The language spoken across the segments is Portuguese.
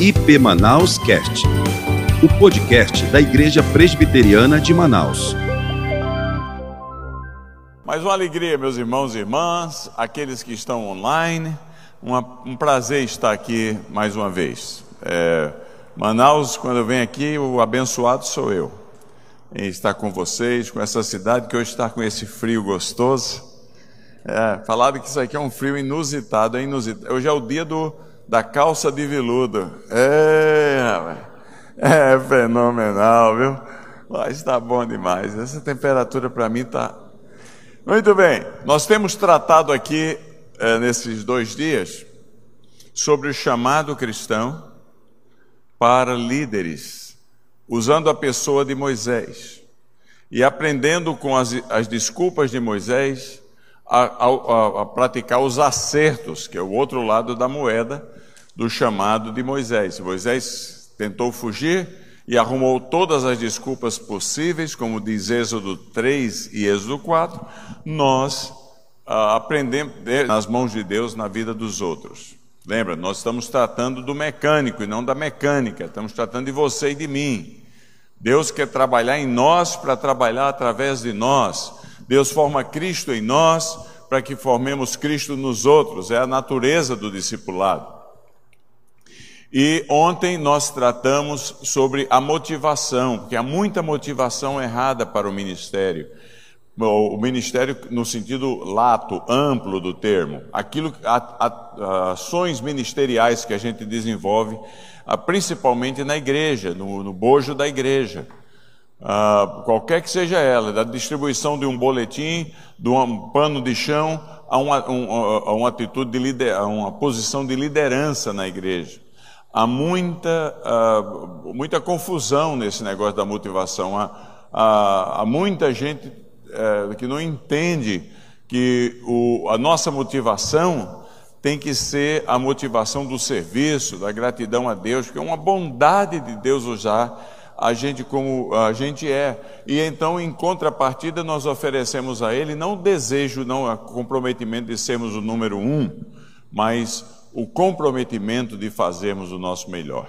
IP Manaus Cast, o podcast da Igreja Presbiteriana de Manaus. Mais uma alegria, meus irmãos e irmãs, aqueles que estão online. Uma, um prazer estar aqui mais uma vez. É, Manaus, quando eu venho aqui, o abençoado sou eu. Em estar com vocês, com essa cidade que hoje está com esse frio gostoso. É, falaram que isso aqui é um frio inusitado, é inusitado. Hoje é o dia do da calça de veludo. É, é fenomenal, viu? Mas está bom demais. Essa temperatura para mim está. Muito bem, nós temos tratado aqui, é, nesses dois dias, sobre o chamado cristão para líderes, usando a pessoa de Moisés e aprendendo com as, as desculpas de Moisés a, a, a, praticar os acertos, que é o outro lado da moeda, do chamado de Moisés. Moisés tentou fugir e arrumou todas as desculpas possíveis, como diz Êxodo 3 e Êxodo 4, nós ah, aprendemos nas mãos de Deus na vida dos outros. Lembra, nós estamos tratando do mecânico e não da mecânica, estamos tratando de você e de mim. Deus quer trabalhar em nós para trabalhar através de nós. Deus forma Cristo em nós para que formemos Cristo nos outros, é a natureza do discipulado. E ontem nós tratamos sobre a motivação, porque há muita motivação errada para o ministério. O ministério no sentido lato, amplo do termo, aquilo, a, a, ações ministeriais que a gente desenvolve, principalmente na igreja, no, no bojo da igreja. Uh, qualquer que seja ela, da distribuição de um boletim, de um pano de chão, a uma, um, a uma atitude de lider, a uma posição de liderança na igreja. Há muita, muita confusão nesse negócio da motivação. Há, há, há muita gente uh, que não entende que o, a nossa motivação tem que ser a motivação do serviço, da gratidão a Deus, que é uma bondade de Deus usar a gente como a gente é. E então, em contrapartida, nós oferecemos a Ele não o desejo, não o comprometimento de sermos o número um, mas o comprometimento de fazermos o nosso melhor.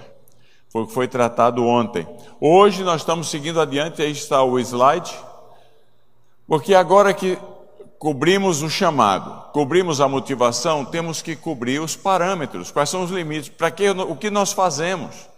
Foi o que foi tratado ontem. Hoje nós estamos seguindo adiante, aí está o slide, porque agora que cobrimos o chamado, cobrimos a motivação, temos que cobrir os parâmetros, quais são os limites, para que o que nós fazemos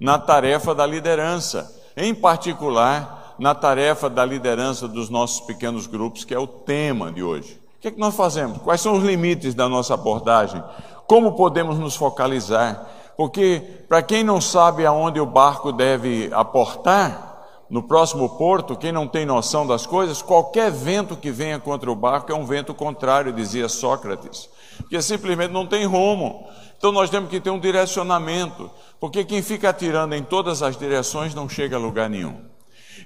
na tarefa da liderança, em particular na tarefa da liderança dos nossos pequenos grupos, que é o tema de hoje. O que, é que nós fazemos? Quais são os limites da nossa abordagem? Como podemos nos focalizar? Porque, para quem não sabe aonde o barco deve aportar, no próximo porto, quem não tem noção das coisas, qualquer vento que venha contra o barco é um vento contrário, dizia Sócrates, porque simplesmente não tem rumo. Então nós temos que ter um direcionamento, porque quem fica atirando em todas as direções não chega a lugar nenhum.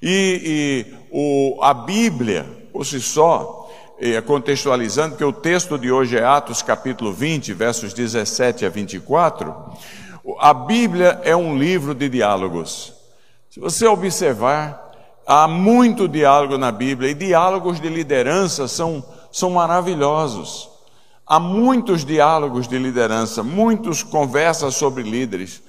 E, e o, a Bíblia, por si só, contextualizando, que o texto de hoje é Atos capítulo 20, versos 17 a 24, a Bíblia é um livro de diálogos. Se você observar, há muito diálogo na Bíblia, e diálogos de liderança são, são maravilhosos. Há muitos diálogos de liderança, muitas conversas sobre líderes.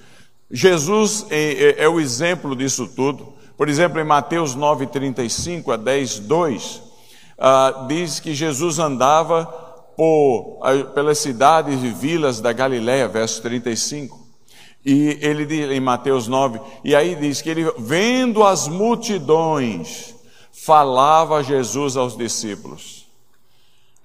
Jesus é, é, é, o exemplo disso tudo. Por exemplo, em Mateus 9, 35 a 10, 2, uh, diz que Jesus andava por, pelas cidades e vilas da Galiléia, verso 35. E ele diz em Mateus 9, e aí diz que ele, vendo as multidões, falava Jesus aos discípulos.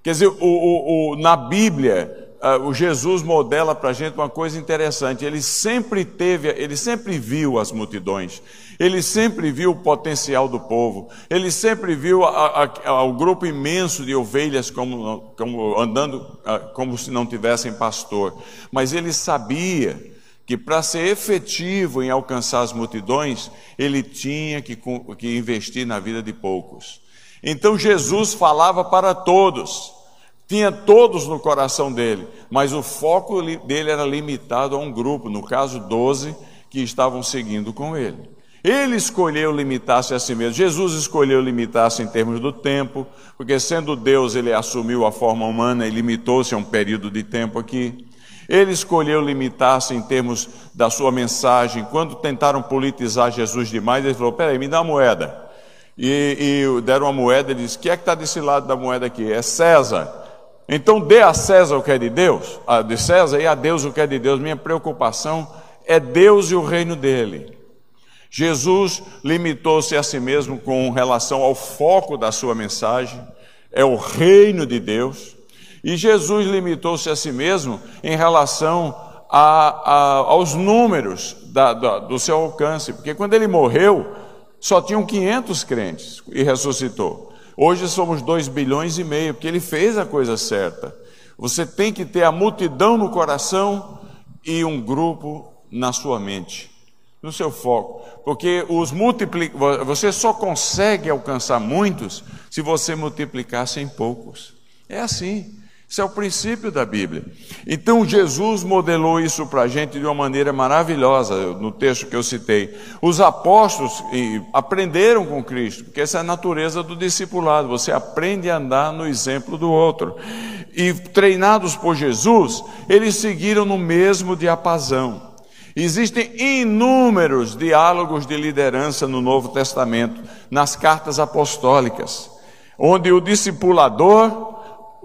Quer dizer, o, o, o, na Bíblia, uh, o Jesus modela para a gente uma coisa interessante. Ele sempre teve, ele sempre viu as multidões, ele sempre viu o potencial do povo, ele sempre viu o grupo imenso de ovelhas como, como andando uh, como se não tivessem pastor. Mas ele sabia que para ser efetivo em alcançar as multidões, ele tinha que, que investir na vida de poucos. Então Jesus falava para todos, tinha todos no coração dele, mas o foco dele era limitado a um grupo, no caso 12, que estavam seguindo com ele. Ele escolheu limitar-se a si mesmo. Jesus escolheu limitar-se em termos do tempo, porque sendo Deus, ele assumiu a forma humana e limitou-se a um período de tempo aqui. Ele escolheu limitar-se em termos da sua mensagem. Quando tentaram politizar Jesus demais, ele falou: peraí, me dá uma moeda. E, e deram uma moeda, ele disse: que é que está desse lado da moeda aqui? É César. Então dê a César o que é de Deus, a de César, e a Deus o que é de Deus. Minha preocupação é Deus e o reino dele. Jesus limitou-se a si mesmo com relação ao foco da sua mensagem, é o reino de Deus. E Jesus limitou-se a si mesmo em relação a, a, aos números da, da, do seu alcance, porque quando ele morreu, só tinham 500 crentes e ressuscitou. Hoje somos 2 bilhões e meio, porque ele fez a coisa certa. Você tem que ter a multidão no coração e um grupo na sua mente, no seu foco, porque os multipli... você só consegue alcançar muitos se você multiplicar sem poucos. É assim. Isso é o princípio da Bíblia. Então Jesus modelou isso para a gente de uma maneira maravilhosa, no texto que eu citei. Os apóstolos aprenderam com Cristo, porque essa é a natureza do discipulado, você aprende a andar no exemplo do outro. E treinados por Jesus, eles seguiram no mesmo diapasão. Existem inúmeros diálogos de liderança no Novo Testamento, nas cartas apostólicas, onde o discipulador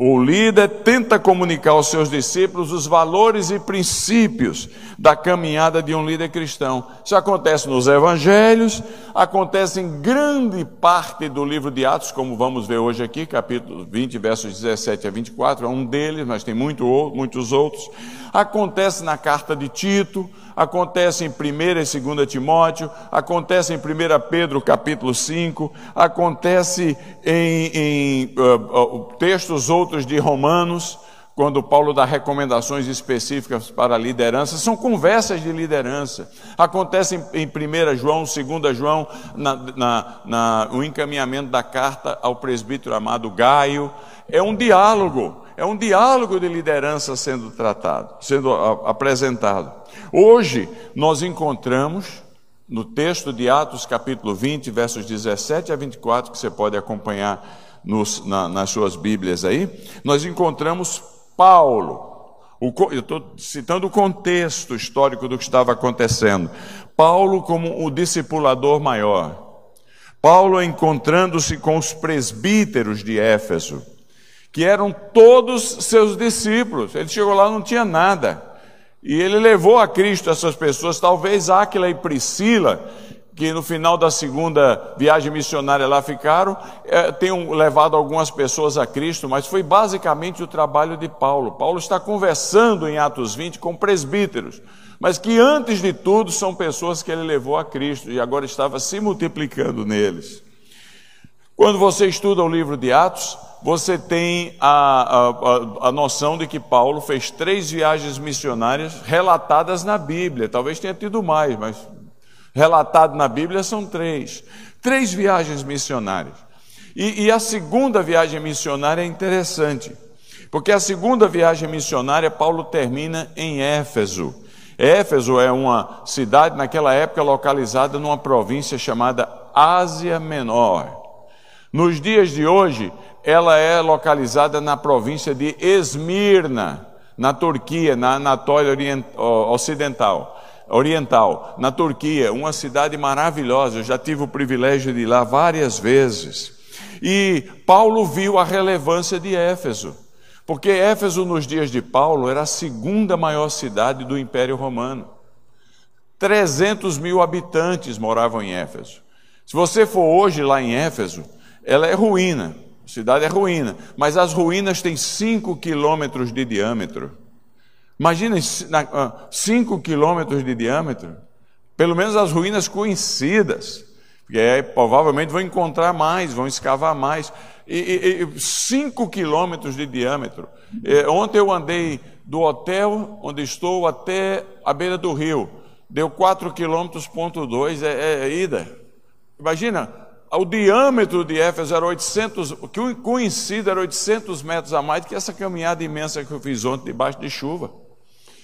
o líder tenta comunicar aos seus discípulos os valores e princípios da caminhada de um líder cristão. Isso acontece nos evangelhos, acontece em grande parte do livro de Atos, como vamos ver hoje aqui, capítulo 20, versos 17 a 24, é um deles, mas tem muito, muitos outros. Acontece na carta de Tito, acontece em 1 e 2 Timóteo, acontece em 1 Pedro capítulo 5, acontece em, em uh, uh, textos outros de Romanos, quando Paulo dá recomendações específicas para a liderança, são conversas de liderança. Acontece em 1 João, 2 João, na, na, na, o encaminhamento da carta ao presbítero amado Gaio. É um diálogo, é um diálogo de liderança sendo tratado, sendo apresentado. Hoje nós encontramos no texto de Atos, capítulo 20, versos 17 a 24, que você pode acompanhar nos, na, nas suas Bíblias aí, nós encontramos Paulo. O, eu estou citando o contexto histórico do que estava acontecendo. Paulo, como o discipulador maior. Paulo encontrando-se com os presbíteros de Éfeso, que eram todos seus discípulos. Ele chegou lá não tinha nada. E ele levou a Cristo essas pessoas, talvez Áquila e Priscila, que no final da segunda viagem missionária lá ficaram, é, tenham levado algumas pessoas a Cristo, mas foi basicamente o trabalho de Paulo. Paulo está conversando em Atos 20 com presbíteros, mas que antes de tudo são pessoas que ele levou a Cristo e agora estava se multiplicando neles. Quando você estuda o livro de Atos, você tem a, a, a, noção de que Paulo fez três viagens missionárias relatadas na Bíblia. Talvez tenha tido mais, mas relatado na Bíblia são três. Três viagens missionárias. E, e a segunda viagem missionária é interessante, porque a segunda viagem missionária Paulo termina em Éfeso. Éfeso é uma cidade naquela época localizada numa província chamada Ásia Menor. Nos dias de hoje, ela é localizada na província de Esmirna, na Turquia, na Anatólia Ocidental, Oriental, na Turquia, uma cidade maravilhosa. Eu já tive o privilégio de ir lá várias vezes. E Paulo viu a relevância de Éfeso, porque Éfeso, nos dias de Paulo, era a segunda maior cidade do Império Romano. 300 mil habitantes moravam em Éfeso. Se você for hoje lá em Éfeso, ela é ruína, a cidade é ruína, mas as ruínas têm 5 quilômetros de diâmetro. Imagina 5 quilômetros de diâmetro, pelo menos as ruínas conhecidas, porque aí, provavelmente vão encontrar mais, vão escavar mais. 5 quilômetros de diâmetro. É, ontem eu andei do hotel onde estou até a beira do rio, deu 4 quilômetros, ponto 2, é, é ida. Imagina, o diâmetro de Éfeso era 800, o que conhecido era 800 metros a mais do que essa caminhada imensa que eu fiz ontem debaixo de chuva.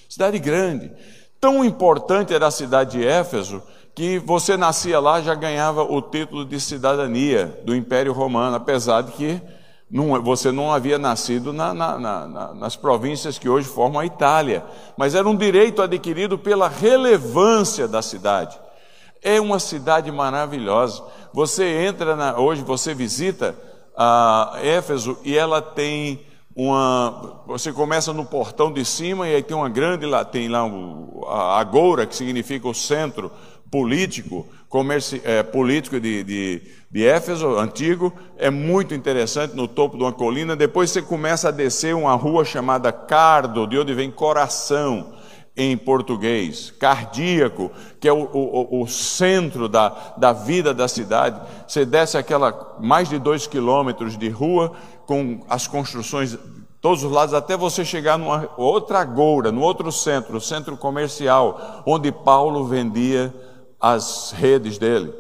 Cidade grande. Tão importante era a cidade de Éfeso que você nascia lá já ganhava o título de cidadania do Império Romano, apesar de que Não, você não havia nascido na, na, na, nas províncias que hoje formam a Itália, mas era um direito adquirido pela relevância da cidade. É uma cidade maravilhosa. Você entra hoje, você visita a Éfeso e ela tem uma. Você começa no portão de cima e aí tem uma grande lá, tem lá a Agora, que significa o centro político, comerci, é, político de, de, de Éfeso, antigo, é muito interessante no topo de uma colina. Depois você começa a descer uma rua chamada Cardo, de onde vem coração em português, cardíaco, que é o, o, o, centro da, da vida da cidade. Você desce aquela mais de dois quilômetros de rua com as construções todos os lados, até você chegar numa outra agora, no outro centro, centro comercial, onde Paulo vendia as redes dele.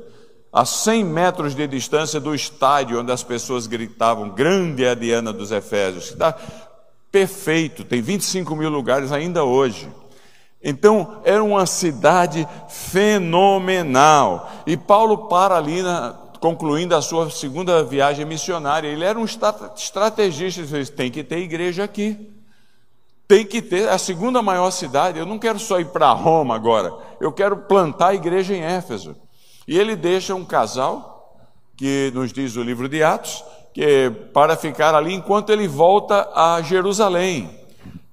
A 100 metros de distância do estádio onde as pessoas gritavam: Grande é a Diana dos Efésios. Está perfeito, tem 25 mil lugares ainda hoje. Então, era uma cidade fenomenal. E Paulo para ali, na, concluindo a sua segunda viagem missionária. Ele era um estrategista, ele disse, tem que ter igreja aqui. Tem que ter, é a segunda maior cidade. Eu não quero só ir para Roma agora, eu quero plantar a igreja em Éfeso. E ele deixa um casal, que nos diz o livro de Atos, que para ficar ali enquanto ele volta a Jerusalém.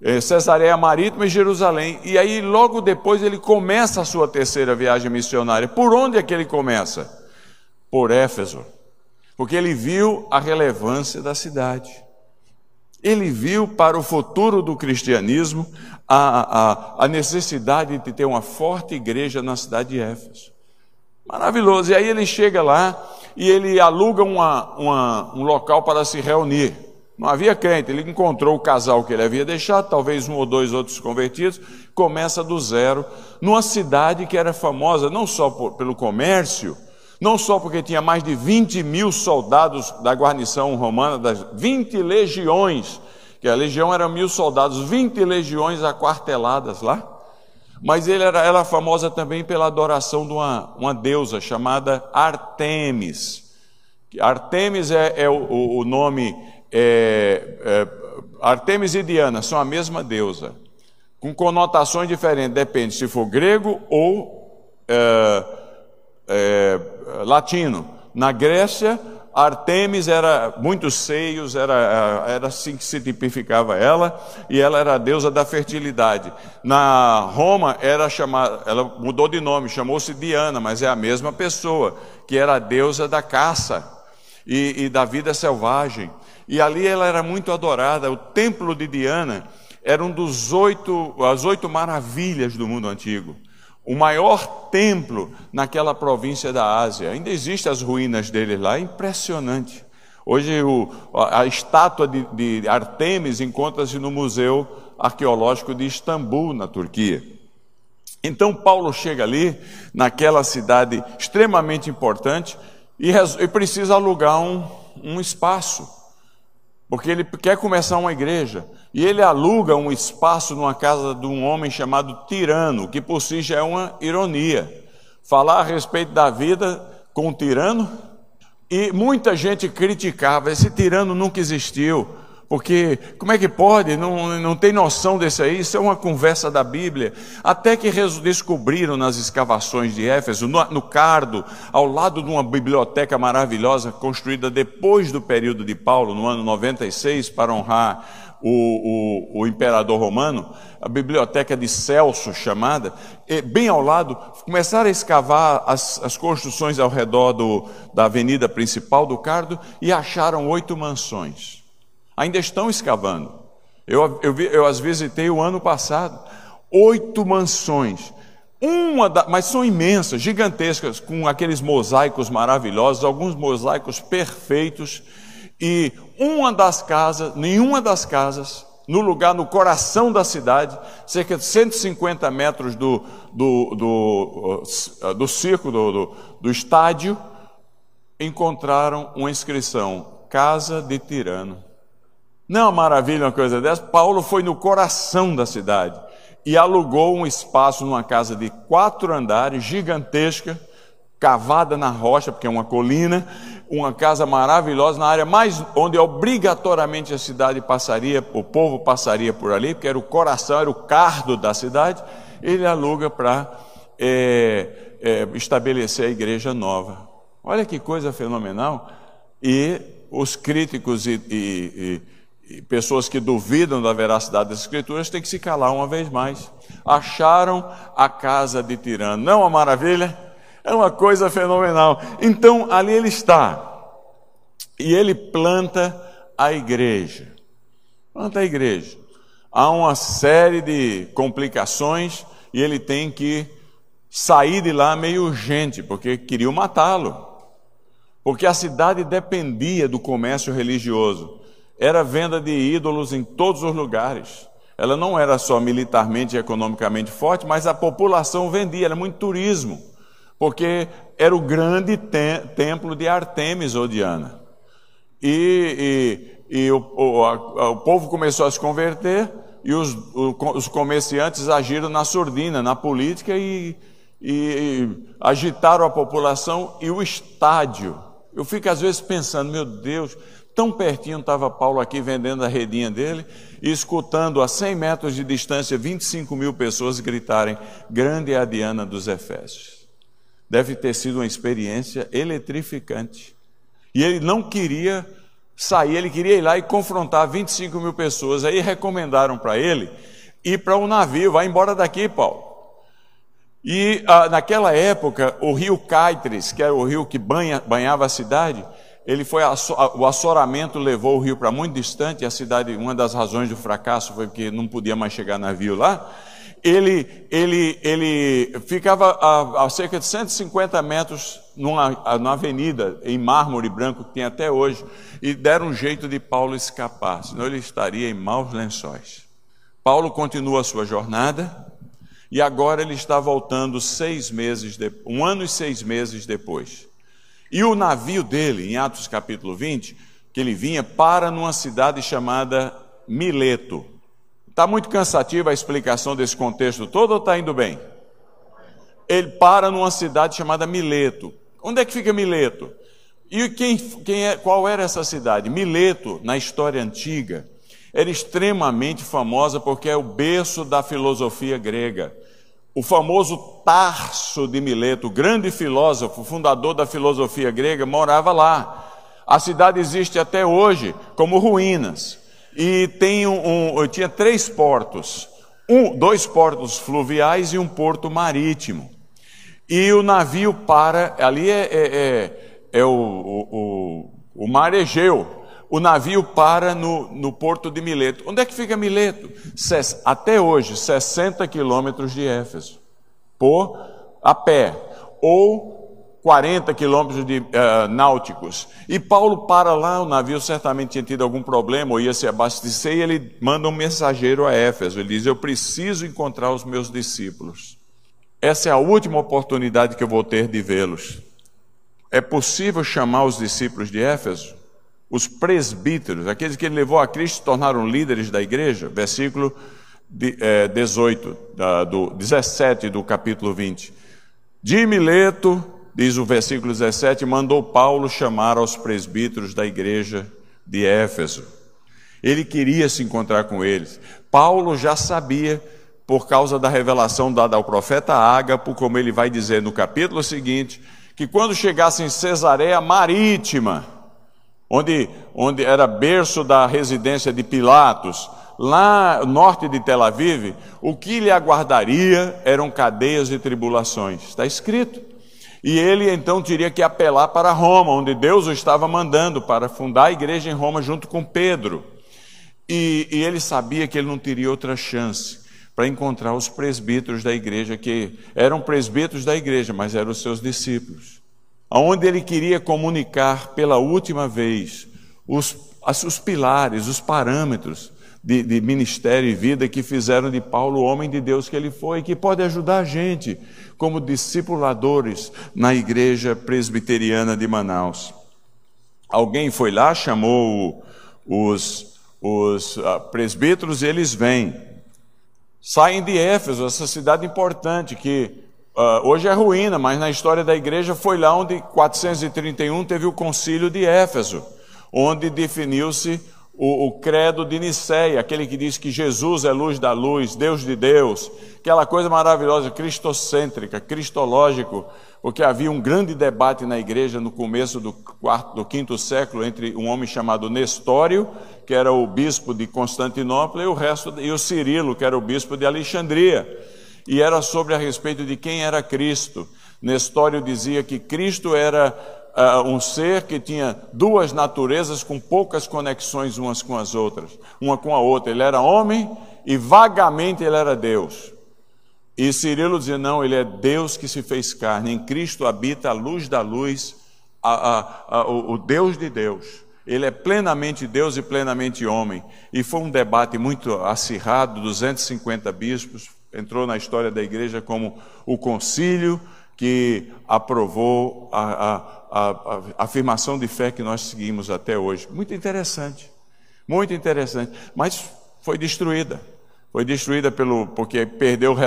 É, Cesareia Marítima e Jerusalém. E aí, logo depois, ele começa a sua terceira viagem missionária. Por onde é que ele começa? Por Éfeso. Porque ele viu a relevância da cidade. Ele viu para o futuro do cristianismo a, a, a necessidade de ter uma forte igreja na cidade de Éfeso. Maravilhoso. E aí ele chega lá e ele aluga uma, uma, um local para se reunir. Não havia crente, ele encontrou o casal que ele havia deixado, talvez um ou dois outros convertidos, começa do zero, numa cidade que era famosa não só por, pelo comércio, não só porque tinha mais de 20 mil soldados da guarnição romana, das 20 legiões, que a legião era mil soldados, 20 legiões aquarteladas lá, mas ele era, era famosa também pela adoração de uma, uma deusa chamada Artemis. Artemis é, é o, o, nome, é, é, Artemis e Diana são a mesma deusa, com conotações diferentes, depende se for grego ou é, é, latino. Na Grécia, Artemis era muitos seios, era, era assim que se tipificava ela, e ela era a deusa da fertilidade. Na Roma era chamada, ela mudou de nome, chamou-se Diana, mas é a mesma pessoa, que era a deusa da caça e, e da vida selvagem. E ali ela era muito adorada. O templo de Diana era um dos oito, as oito maravilhas do mundo antigo o maior templo naquela província da Ásia. Ainda existem as ruínas dele lá, é impressionante. Hoje o, a, estátua de, de Artemis encontra-se no Museu Arqueológico de Istambul, na Turquia. Então Paulo chega ali, naquela cidade extremamente importante, e, e precisa alugar um, um espaço, porque ele quer começar uma igreja. E ele aluga um espaço numa casa de um homem chamado Tirano, que por si já é uma ironia. Falar a respeito da vida com o tirano. E muita gente criticava, esse tirano nunca existiu, porque como é que pode? Não, não tem noção desse aí, isso é uma conversa da Bíblia. Até que descobriram nas escavações de Éfeso, no, no Cardo, ao lado de uma biblioteca maravilhosa construída depois do período de Paulo, no ano 96, para honrar o, o, o, imperador romano, a biblioteca de Celso chamada, bem ao lado, começaram a escavar as, as construções ao redor do, da avenida principal do Cardo e acharam oito mansões. Ainda estão escavando. Eu, eu, eu as visitei o ano passado. Oito mansões. Uma da, mas são imensas, gigantescas, com aqueles mosaicos maravilhosos, alguns mosaicos perfeitos e uma das casas, nenhuma das casas, no lugar, no coração da cidade, cerca de 150 metros do, do, do, uh, do circo, do, do, do estádio, encontraram uma inscrição: Casa de Tirano. Não é uma maravilha uma coisa dessa? Paulo foi no coração da cidade e alugou um espaço numa casa de quatro andares, gigantesca, cavada na rocha, porque é uma colina, uma casa maravilhosa na área mais onde obrigatoriamente a cidade passaria, o povo passaria por ali, porque era o coração, era o cardo da cidade. Ele aluga para é, é, estabelecer a igreja nova. Olha que coisa fenomenal! E os críticos e, e, e, e pessoas que duvidam da veracidade das escrituras têm que se calar uma vez mais. Acharam a casa de tirano, não uma maravilha? É uma coisa fenomenal. Então, ali ele está. E ele planta a igreja. Planta a igreja. Há uma série de complicações e ele tem que sair de lá meio urgente, porque queriam matá-lo. Porque a cidade dependia do comércio religioso. Era venda de ídolos em todos os lugares. Ela não era só militarmente e economicamente forte, mas a população vendia, era muito turismo porque era o grande te templo de Artemis ou Diana. E, e, e o, o, a, o, povo começou a se converter e os, o, os comerciantes agiram na surdina, na política e, e, agitaram a população e o estádio. Eu fico às vezes pensando, meu Deus, tão pertinho estava Paulo aqui vendendo a redinha dele e escutando a 100 metros de distância 25 mil pessoas gritarem: Grande é a Diana dos Efésios. Deve ter sido uma experiência eletrificante. E ele não queria sair, ele queria ir lá e confrontar 25 mil pessoas. Aí recomendaram para ele ir para um navio, vai embora daqui, Paulo. E ah, naquela época, o rio Caitris, que era o rio que banha, banhava a cidade, ele foi o assoramento levou o rio para muito distante. A cidade, uma das razões do fracasso foi porque não podia mais chegar navio lá ele, ele, ele ficava a, a, cerca de 150 metros numa, numa avenida em mármore branco que tem até hoje, e deram um jeito de Paulo escapar, senão ele estaria em maus lençóis. Paulo continua a sua jornada, e agora ele está voltando seis meses, de, um ano e seis meses depois. E o navio dele, em Atos capítulo 20, que ele vinha, para numa cidade chamada Mileto. Está muito cansativa a explicação desse contexto todo ou está indo bem? Ele para numa cidade chamada Mileto. Onde é que fica Mileto? E quem, quem é, qual era essa cidade? Mileto, na história antiga, era extremamente famosa porque é o berço da filosofia grega. O famoso Tarso de Mileto, grande filósofo, fundador da filosofia grega, morava lá. A cidade existe até hoje como ruínas e tem um, um, tinha três portos, um, dois portos fluviais e um porto marítimo. E o navio para, ali é, é, é, é o, o, o, mar Egeu, o navio para no, no porto de Mileto. Onde é que fica Mileto? Até hoje, 60 quilômetros de Éfeso, por a pé, ou 40 quilômetros de, uh, náuticos. E Paulo para lá, o navio certamente tinha tido algum problema, ou ia se abastecer, e ele manda um mensageiro a Éfeso. Ele diz: Eu preciso encontrar os meus discípulos. Essa é a última oportunidade que eu vou ter de vê-los. É possível chamar os discípulos de Éfeso? Os presbíteros, aqueles que ele levou a Cristo, tornaram líderes da igreja? Versículo de, eh, 18, da, do 17 do capítulo 20. De Mileto, diz o versículo 17, mandou Paulo chamar aos presbíteros da igreja de Éfeso. Ele queria se encontrar com eles. Paulo já sabia, por causa da revelação dada ao profeta Ágapo, como ele vai dizer no capítulo seguinte, que quando chegasse em Cesareia Marítima, onde, onde era berço da residência de Pilatos, lá norte de Tel Aviv, o que lhe aguardaria eram cadeias e tribulações. Está escrito. E ele então teria que apelar para Roma, onde Deus o estava mandando para fundar a igreja em Roma junto com Pedro. E, e ele sabia que ele não teria outra chance para encontrar os presbíteros da igreja, que eram presbíteros da igreja, mas eram os seus discípulos. Aonde ele queria comunicar pela última vez os, os pilares, os parâmetros de, de, ministério e vida que fizeram de Paulo o homem de Deus que ele foi, que pode ajudar a gente como discipuladores na igreja presbiteriana de Manaus. Alguém foi lá, chamou os, os uh, presbíteros e eles vêm. Saem de Éfeso, essa cidade importante que Uh, hoje é ruína, mas na história da igreja foi lá onde 431 teve o concílio de Éfeso, onde definiu-se o, o, credo de Nicéia, aquele que diz que Jesus é luz da luz, Deus de Deus, aquela coisa maravilhosa, cristocêntrica, cristológico, porque havia um grande debate na igreja no começo do, quarto, do quinto século entre um homem chamado Nestório, que era o bispo de Constantinopla, e o resto e o Cirilo, que era o bispo de Alexandria, e era sobre a respeito de quem era Cristo. Nestório dizia que Cristo era uh, um ser que tinha duas naturezas com poucas conexões umas com as outras, uma com a outra. Ele era homem e vagamente ele era Deus. E Cirilo dizia: não, ele é Deus que se fez carne, em Cristo habita a luz da luz, a, a, a, o, Deus de Deus. Ele é plenamente Deus e plenamente homem. E foi um debate muito acirrado, 250 bispos, entrou na história da igreja como o concílio que aprovou a, a, a, a, afirmação de fé que nós seguimos até hoje. Muito interessante, muito interessante, mas foi destruída. Foi destruída pelo, porque perdeu é,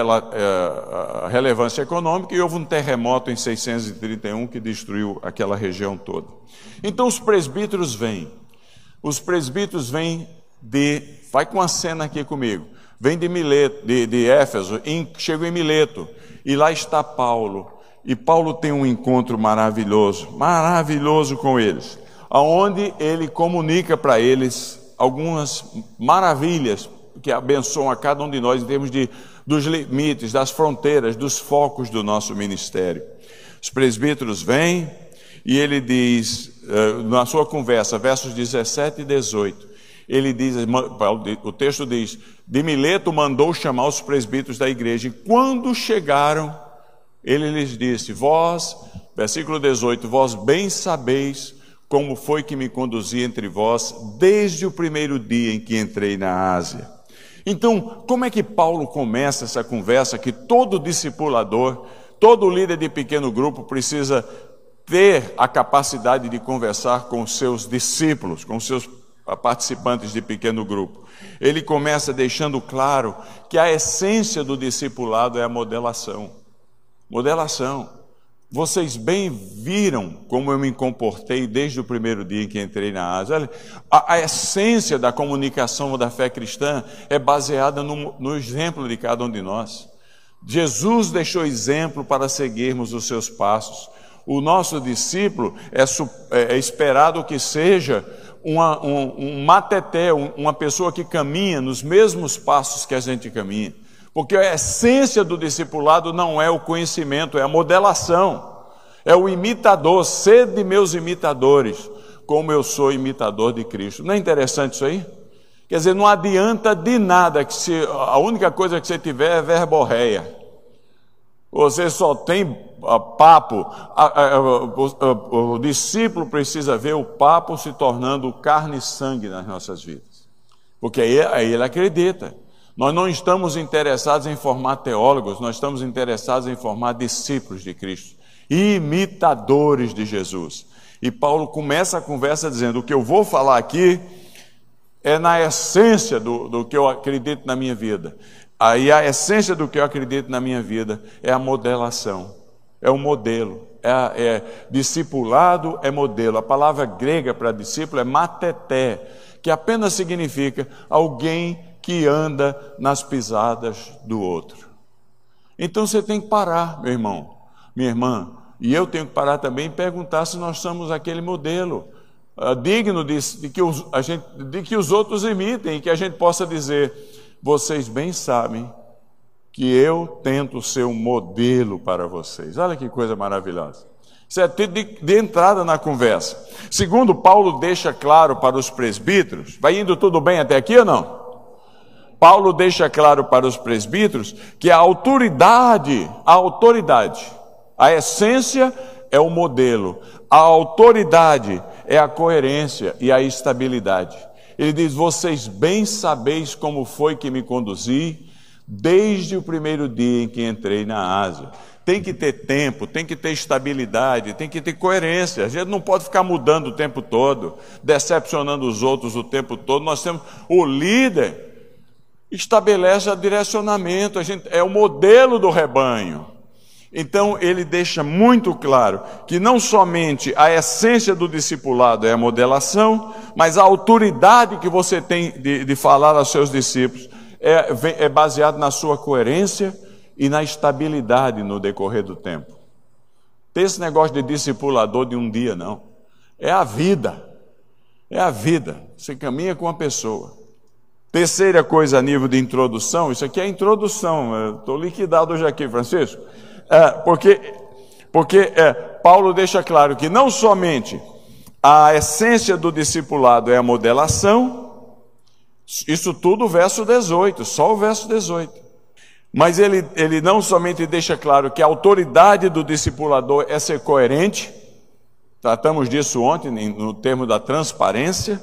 a relevância econômica e houve um terremoto em 631 que destruiu aquela região toda. Então os presbíteros vêm. Os presbíteros vêm de. Vai com a cena aqui comigo. Vem de, Mileto, de, de Éfeso, em, chegam em Mileto, e lá está Paulo e Paulo tem um encontro maravilhoso, maravilhoso com eles, aonde ele comunica para eles algumas maravilhas que abençoam a cada um de nós em termos de, dos limites, das fronteiras, dos focos do nosso ministério. Os presbíteros vêm e ele diz, eh, na sua conversa, versos 17 e 18, ele diz, o texto diz: De Mileto mandou chamar os presbíteros da igreja, e quando chegaram, ele lhes disse: Vós, versículo 18, vós bem sabeis como foi que me conduzi entre vós desde o primeiro dia em que entrei na Ásia. Então, como é que Paulo começa essa conversa que todo discipulador, todo líder de pequeno grupo precisa ter a capacidade de conversar com seus discípulos, com seus participantes de pequeno grupo? Ele começa deixando claro que a essência do discipulado é a modelação. Modelação. Vocês bem viram como eu me comportei desde o primeiro dia em que entrei na Ásia. A, a essência da comunicação da fé cristã é baseada no, no exemplo de cada um de nós. Jesus deixou exemplo para seguirmos os seus passos. O nosso discípulo é, é, é esperado que seja uma, um, um mateté, uma pessoa que caminha nos mesmos passos que a gente caminha. Porque a essência do discipulado não é o conhecimento, é a modelação. É o imitador, sede meus imitadores, como eu sou imitador de Cristo. Não é interessante isso aí? Quer dizer, não adianta de nada que se, a única coisa que você tiver é verborreia. Você só tem papo. o, o discípulo precisa ver o papo se tornando carne e sangue nas nossas vidas. Porque aí, aí ele acredita. Nós não estamos interessados em formar teólogos, nós estamos interessados em formar discípulos de Cristo, imitadores de Jesus. E Paulo começa a conversa dizendo: o que eu vou falar aqui é na essência do, do que eu acredito na minha vida. Aí a essência do que eu acredito na minha vida é a modelação, é o modelo. É, é discipulado é modelo. A palavra grega para discípulo é mateté, que apenas significa alguém que anda nas pisadas do outro. Então você tem que parar, meu irmão, minha irmã, e eu tenho que parar também e perguntar se nós somos aquele modelo uh, digno de, de, que os, gente, de que os outros imitem e que a gente possa dizer: vocês bem sabem que eu tento ser um modelo para vocês. Olha que coisa maravilhosa. Isso é de, de entrada na conversa. Segundo, Paulo deixa claro para os presbíteros, vai indo tudo bem até aqui ou não? Paulo deixa claro para os presbíteros que a autoridade, a autoridade, a essência é o modelo, a autoridade é a coerência e a estabilidade. Ele diz: Vocês bem sabeis como foi que me conduzi desde o primeiro dia em que entrei na Ásia. Tem que ter tempo, tem que ter estabilidade, tem que ter coerência. A gente não pode ficar mudando o tempo todo, decepcionando os outros o tempo todo. Nós temos o líder estabelece o direcionamento, a gente, é o modelo do rebanho. Então ele deixa muito claro que não somente a essência do discipulado é a modelação, mas a autoridade que você tem de, de falar aos seus discípulos é, é baseado na sua coerência e na estabilidade no decorrer do tempo. Tem esse negócio de discipulador de um dia, não. É a vida. É a vida. Você caminha com a pessoa. Terceira coisa a nível de introdução, isso aqui é introdução. Estou liquidado hoje aqui, Francisco. É, porque porque é, Paulo deixa claro que não somente a essência do discipulado é a modelação, isso tudo verso 18, só o verso 18. Mas ele, ele não somente deixa claro que a autoridade do discipulador é ser coerente, tratamos disso ontem no termo da transparência,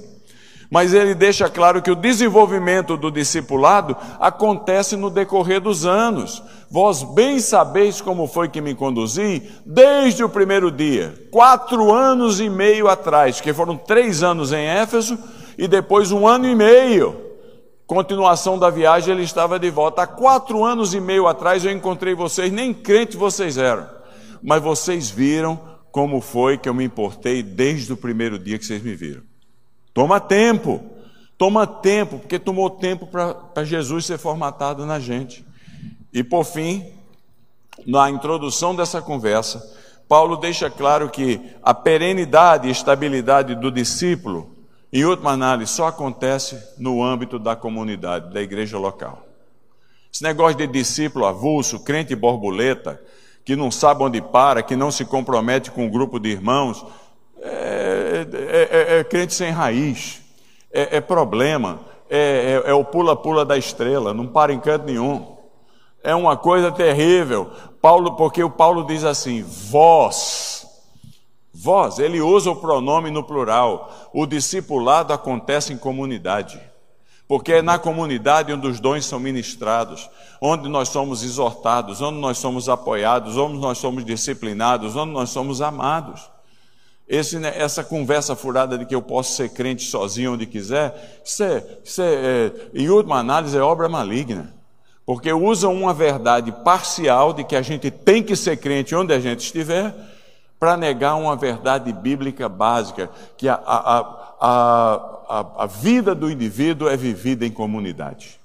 mas ele deixa claro que o desenvolvimento do discipulado acontece no decorrer dos anos. Vós bem sabeis como foi que me conduzi desde o primeiro dia, quatro anos e meio atrás, que foram três anos em Éfeso e depois um ano e meio. Continuação da viagem, ele estava de volta. Há quatro anos e meio atrás eu encontrei vocês, nem crente vocês eram, mas vocês viram como foi que eu me importei desde o primeiro dia que vocês me viram. Toma tempo, toma tempo, porque tomou tempo para Jesus ser formatado na gente. E por fim, na introdução dessa conversa, Paulo deixa claro que a perenidade e estabilidade do discípulo, em última análise, só acontece no âmbito da comunidade, da igreja local. Esse negócio de discípulo avulso, crente borboleta, que não sabe onde para, que não se compromete com um grupo de irmãos, é, é, é, é crente sem raiz, é, é problema, é, é, é o pula-pula da estrela, não para em canto nenhum. É uma coisa terrível. Paulo, porque o Paulo diz assim: vós, vós, ele usa o pronome no plural. O discipulado acontece em comunidade. Porque é na comunidade onde os dons são ministrados, onde nós somos exortados, onde nós somos apoiados, onde nós somos disciplinados, onde nós somos amados. Esse, né, essa conversa furada de que eu posso ser crente sozinho onde quiser, isso, é, isso é, é, em última análise, é obra maligna. Porque usam uma verdade parcial de que a gente tem que ser crente onde a gente estiver, para negar uma verdade bíblica básica, que a, a, a, a, vida do indivíduo é vivida em comunidade.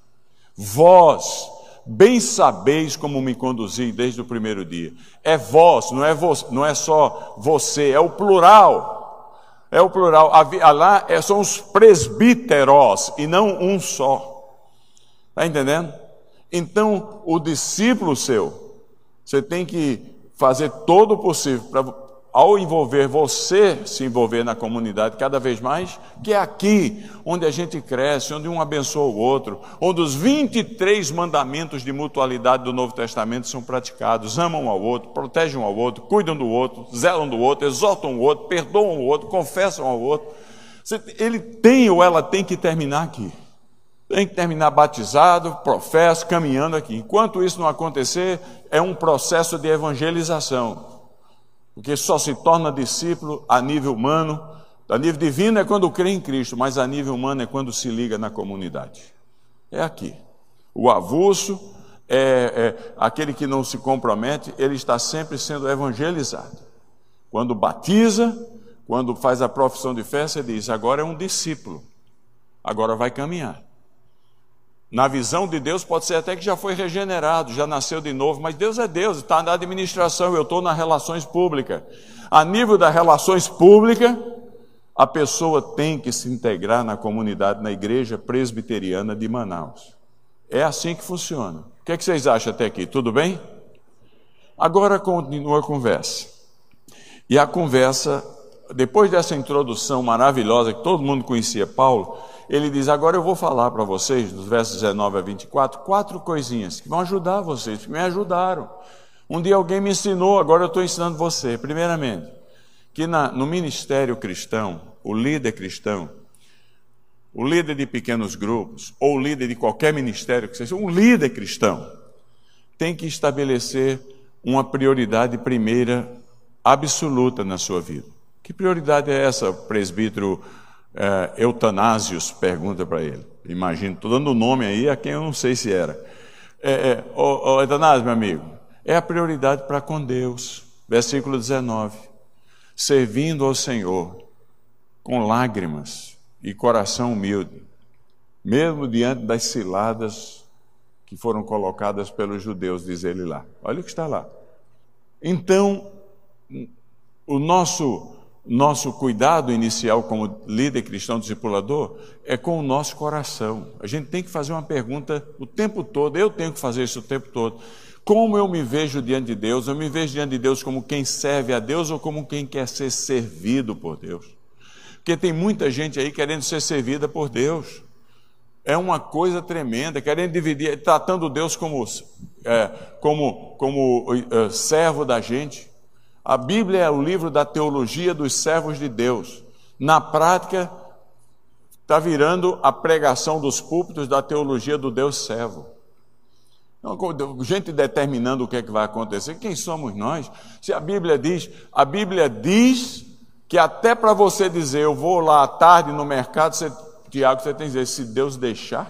Vós, bem sabeis como me conduzi desde o primeiro dia. É vós, não é, vos, não é só você, é o plural. É o plural. Lá é, são os presbíteros e não um só. Está entendendo? Então, o discípulo seu, você tem que fazer todo o possível ao envolver você se envolver na comunidade cada vez mais, que é aqui onde a gente cresce, onde um abençoa o outro, onde os 23 mandamentos de mutualidade do Novo Testamento são praticados, amam ao outro, protegem ao outro, cuidam do outro, zelam do outro, exortam o outro, perdoam o outro, confessam ao outro. Ele tem ou ela tem que terminar aqui. Tem que terminar batizado, professo, caminhando aqui. Enquanto isso não acontecer, é um processo de evangelização porque só se torna discípulo a nível humano. A nível divino é quando crê em Cristo, mas a nível humano é quando se liga na comunidade. É aqui. O avulso é, é aquele que não se compromete, ele está sempre sendo evangelizado. Quando batiza, quando faz a profissão de fé, você diz: agora é um discípulo, agora vai caminhar. Na visão de Deus, pode ser até que já foi regenerado, já nasceu de novo, mas Deus é Deus, está na administração, eu estou nas relações públicas. A nível das relações públicas, a pessoa tem que se integrar na comunidade, na igreja presbiteriana de Manaus. É assim que funciona. O que, é que vocês acham até aqui? Tudo bem? Agora continua a conversa. E a conversa, depois dessa introdução maravilhosa que todo mundo conhecia Paulo, ele diz: Agora eu vou falar para vocês, dos versos 19 a 24, quatro coisinhas que vão ajudar vocês, que me ajudaram. Um dia alguém me ensinou, agora eu estou ensinando você. Primeiramente, que na, no ministério cristão, o líder cristão, o líder de pequenos grupos, ou o líder de qualquer ministério que seja, um líder cristão, tem que estabelecer uma prioridade primeira absoluta na sua vida. Que prioridade é essa, presbítero é, Eutanásios pergunta para ele. Imagino, estou dando o nome aí a quem eu não sei se era. É, é, ô, ô, Eutanásio, meu amigo, é a prioridade para com Deus. Versículo 19: servindo ao Senhor com lágrimas e coração humilde, mesmo diante das ciladas que foram colocadas pelos judeus, diz ele lá. Olha o que está lá. Então, o nosso nosso cuidado inicial como líder cristão discipulador é com o nosso coração. A gente tem que fazer uma pergunta o tempo todo, eu tenho que fazer isso o tempo todo. Como eu me vejo diante de Deus? Eu me vejo diante de Deus como quem serve a Deus ou como quem quer ser servido por Deus? Porque tem muita gente aí querendo ser servida por Deus. É uma coisa tremenda, querendo dividir, tratando Deus como, é, como, como é, servo da gente. A Bíblia é o livro da teologia dos servos de Deus. Na prática, está virando a pregação dos púlpitos da teologia do Deus servo. gente determinando o que é que vai acontecer. Quem somos nós? Se a Bíblia diz, a Bíblia diz que até para você dizer, eu vou lá à tarde no mercado, você, Tiago, você tem que dizer, se Deus deixar.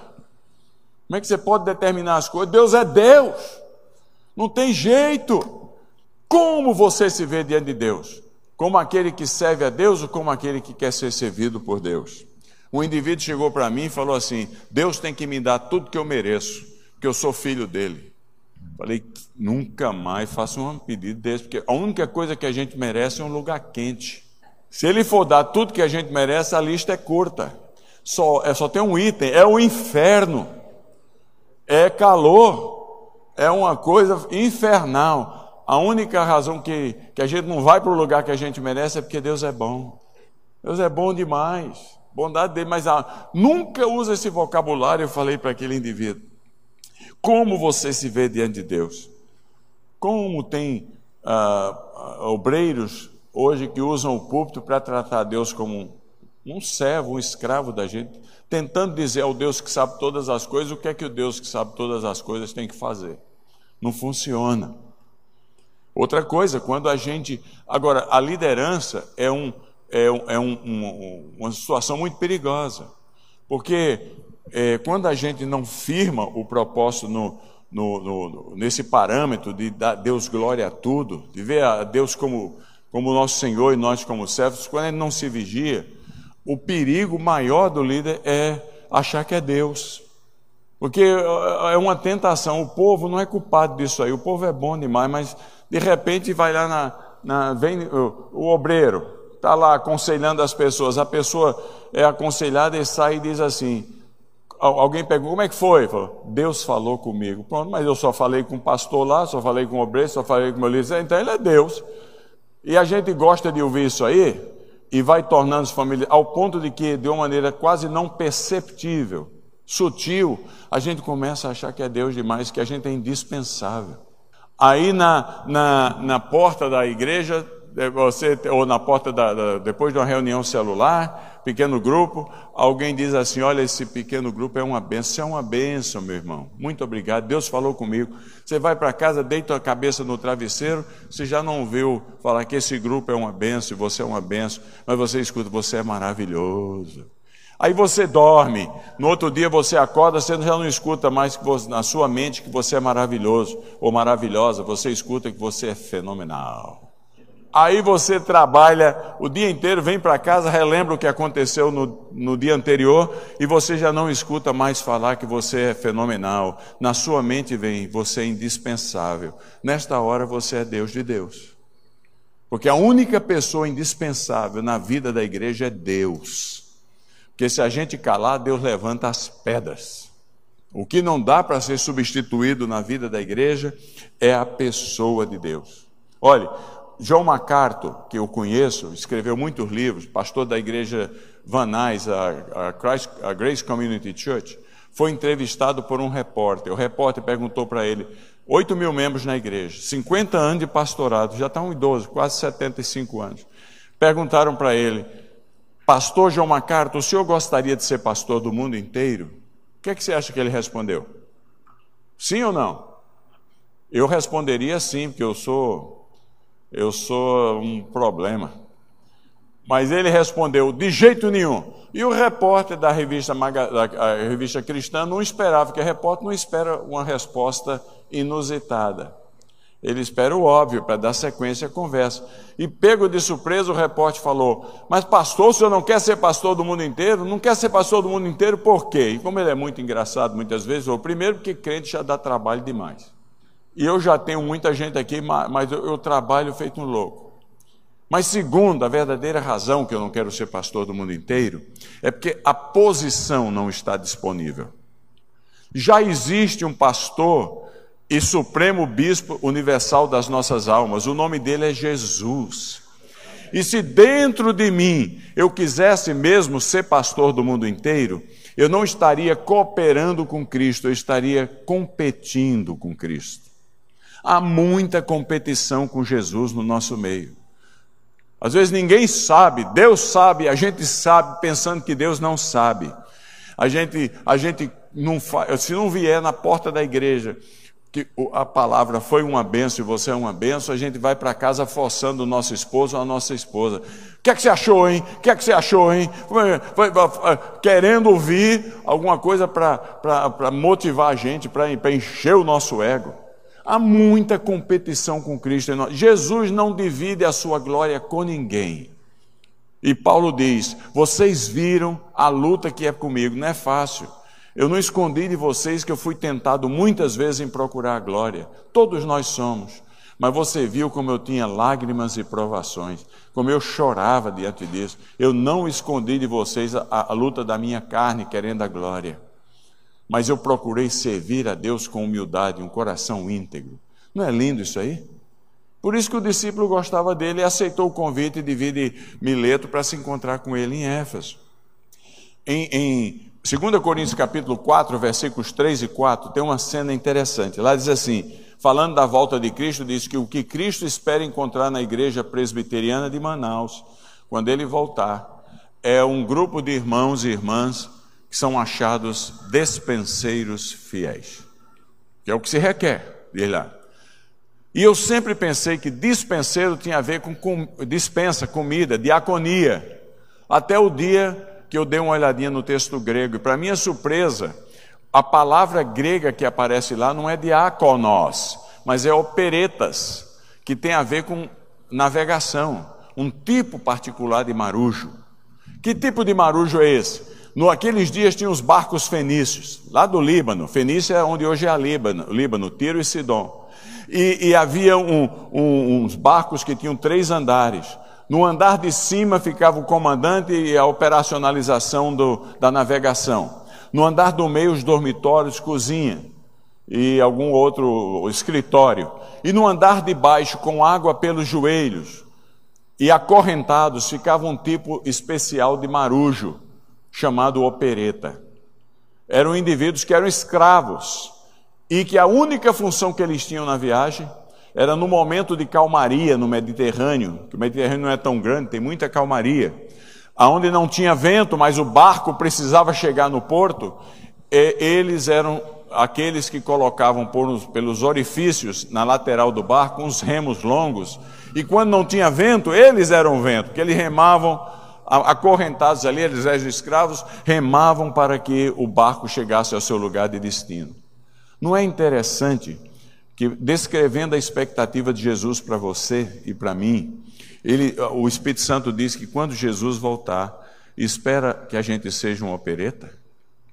Como é que você pode determinar as coisas? Deus é Deus. Não tem jeito. Como você se vê diante de Deus? Como aquele que serve a Deus ou como aquele que quer ser servido por Deus? Um indivíduo chegou para mim e falou assim: Deus tem que me dar tudo que eu mereço, porque eu sou filho dele. Falei, nunca mais faça um pedido desse, porque a única coisa que a gente merece é um lugar quente. Se ele for dar tudo que a gente merece, a lista é curta. Só, é, só tem um item: é o inferno, é calor, é uma coisa infernal. A única razão que, que a gente não vai para o lugar que a gente merece é porque Deus é bom. Deus é bom demais. Bondade dele, mas ah, nunca usa esse vocabulário. Eu falei para aquele indivíduo. Como você se vê diante de Deus? Como tem ah, obreiros hoje que usam o púlpito para tratar Deus como um, um servo, um escravo da gente, tentando dizer ao Deus que sabe todas as coisas o que é que o Deus que sabe todas as coisas tem que fazer. Não funciona. Outra coisa, quando a gente. Agora, a liderança é, um, é, um, é um, um, uma situação muito perigosa, porque é, quando a gente não firma o propósito no, no, no, nesse parâmetro de dar Deus glória a tudo, de ver a Deus como, como nosso Senhor e nós como servos, quando ele não se vigia, o perigo maior do líder é achar que é Deus. Porque é uma tentação, o povo não é culpado disso aí, o povo é bom demais, mas de repente vai lá na, na vem o, o obreiro, está lá aconselhando as pessoas, a pessoa é aconselhada e sai e diz assim, alguém pergunta, como é que foi? Falou, Deus falou comigo. Pronto, mas eu só falei com o pastor lá, só falei com o obreiro, só falei com o meu líder, então ele é Deus. E a gente gosta de ouvir isso aí e vai tornando-se família, ao ponto de que, de uma maneira quase não perceptível, sutil, a gente começa a achar que é Deus demais, que a gente é indispensável. Aí na, na, na porta da igreja, é, você, ou na porta da, da, depois de uma reunião celular, pequeno grupo, alguém diz assim: Olha, esse pequeno grupo é uma benção. Isso é uma benção, meu irmão. Muito obrigado. Deus falou comigo. Você vai para casa, deita a cabeça no travesseiro, você já não viu falar que esse grupo é uma benção e você é uma benção, mas você escuta, você é maravilhoso. Aí você dorme, no outro dia você acorda, você já não escuta mais você, na sua mente que você é maravilhoso ou maravilhosa, você escuta que você é fenomenal. Aí você trabalha o dia inteiro, vem para casa, relembra o que aconteceu no, no dia anterior e você já não escuta mais falar que você é fenomenal. Na sua mente vem, você é indispensável. Nesta hora você é Deus de Deus. Porque a única pessoa indispensável na vida da igreja é Deus. Porque se a gente calar, Deus levanta as pedras. O que não dá para ser substituído na vida da igreja é a pessoa de Deus. Olha, João MacArthur, que eu conheço, escreveu muitos livros, pastor da igreja Van Nuys, a, a, Christ, a Grace Community Church, foi entrevistado por um repórter. O repórter perguntou para ele: 8 mil membros na igreja, 50 anos de pastorado, já está um idoso, quase 75 anos. Perguntaram para ele: Pastor João MacArthur, o senhor gostaria de ser pastor do mundo inteiro? O que, é que você acha que ele respondeu? Sim ou não? Eu responderia sim, porque eu sou eu sou um problema. Mas ele respondeu de jeito nenhum. E o repórter da revista, da revista cristã não esperava, porque o repórter não espera uma resposta inusitada. Ele espera o óbvio para dar sequência à conversa. E pego de surpresa, o repórter falou: Mas pastor, o senhor não quer ser pastor do mundo inteiro? Não quer ser pastor do mundo inteiro por quê? E como ele é muito engraçado muitas vezes, ou primeiro porque crente já dá trabalho demais. E eu já tenho muita gente aqui, mas eu, eu trabalho feito um louco. Mas segundo, a verdadeira razão que eu não quero ser pastor do mundo inteiro é porque a posição não está disponível. Já existe um pastor e supremo bispo universal das nossas almas. O nome dele é Jesus. E se dentro de mim eu quisesse mesmo ser pastor do mundo inteiro, eu não estaria cooperando com Cristo, eu estaria competindo com Cristo. Há muita competição com Jesus no nosso meio. Às vezes ninguém sabe, Deus sabe, a gente sabe pensando que Deus não sabe. A gente, a gente não se não vier na porta da igreja que a palavra foi uma benção e você é uma benção, a gente vai para casa forçando o nosso esposo ou a nossa esposa. O que é que você achou, hein? O que é que você achou, hein? Querendo ouvir alguma coisa para motivar a gente, para encher o nosso ego. Há muita competição com Cristo. Jesus não divide a sua glória com ninguém. E Paulo diz: Vocês viram a luta que é comigo, não é fácil. Eu não escondi de vocês que eu fui tentado muitas vezes em procurar a glória. Todos nós somos. Mas você viu como eu tinha lágrimas e provações, como eu chorava diante disso. Eu não escondi de vocês a, a luta da minha carne querendo a glória. Mas eu procurei servir a Deus com humildade, um coração íntegro. Não é lindo isso aí? Por isso que o discípulo gostava dele e aceitou o convite de vir de Mileto para se encontrar com ele em Éfeso. Em, em 2 Coríntios capítulo 4, versículos 3 e 4, tem uma cena interessante. Lá diz assim, falando da volta de Cristo, diz que o que Cristo espera encontrar na igreja presbiteriana de Manaus, quando ele voltar, é um grupo de irmãos e irmãs que são achados despenseiros fiéis. Que é o que se requer, diz lá. E eu sempre pensei que dispenseiro tinha a ver com, com dispensa, comida, diaconia. Até o dia que eu dei uma olhadinha no texto grego, e para minha surpresa, a palavra grega que aparece lá não é diáconos, mas é operetas, que tem a ver com navegação, um tipo particular de marujo. Que tipo de marujo é esse? No aqueles dias tinha os barcos fenícios, lá do Líbano. Fenícia é onde hoje é a Líbano, Líbano Tiro e Sidom. E, e havia um, um, uns barcos que tinham três andares. No andar de cima ficava o comandante e a operacionalização do, da navegação. No andar do meio, os dormitórios, cozinha e algum outro escritório. E no andar de baixo, com água pelos joelhos e acorrentados, ficava um tipo especial de marujo, chamado opereta. Eram indivíduos que eram escravos e que a única função que eles tinham na viagem era no momento de calmaria no Mediterrâneo, que o Mediterrâneo não é tão grande, tem muita calmaria, aonde não tinha vento, mas o barco precisava chegar no porto, eles eram aqueles que colocavam pelos orifícios na lateral do barco uns remos longos, e quando não tinha vento, eles eram vento, porque eles remavam acorrentados ali, eles eram escravos, remavam para que o barco chegasse ao seu lugar de destino. Não é interessante que descrevendo a expectativa de Jesus para você e para mim, ele, o Espírito Santo diz que quando Jesus voltar, espera que a gente seja um opereta.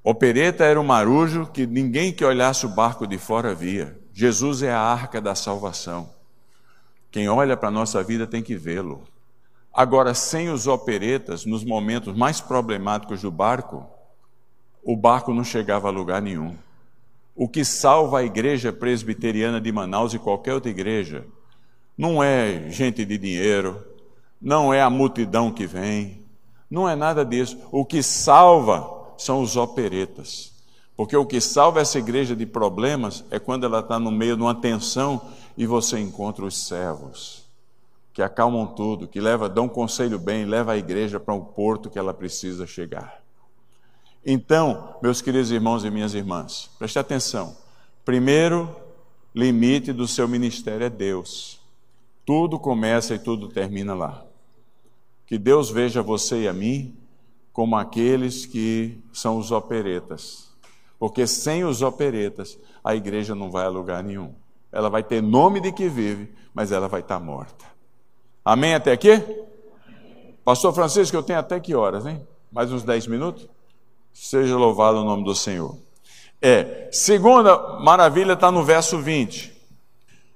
Opereta era um marujo que ninguém que olhasse o barco de fora via. Jesus é a arca da salvação. Quem olha para a nossa vida tem que vê-lo. Agora, sem os operetas, nos momentos mais problemáticos do barco, o barco não chegava a lugar nenhum. O que salva a igreja presbiteriana de Manaus e qualquer outra igreja não é gente de dinheiro, não é a multidão que vem, não é nada disso. O que salva são os operetas. Porque o que salva essa igreja de problemas é quando ela está no meio de uma tensão e você encontra os servos que acalmam tudo, que leva, dão um conselho bem, leva a igreja para um porto que ela precisa chegar. Então, meus queridos irmãos e minhas irmãs, preste atenção. Primeiro limite do seu ministério é Deus. Tudo começa e tudo termina lá. Que Deus veja você e a mim como aqueles que são os operetas. Porque sem os operetas, a igreja não vai a lugar nenhum. Ela vai ter nome de que vive, mas ela vai estar morta. Amém até aqui? Pastor Francisco, eu tenho até que horas, hein? Mais uns 10 minutos? Seja louvado o nome do Senhor. É, segunda maravilha está no verso 20.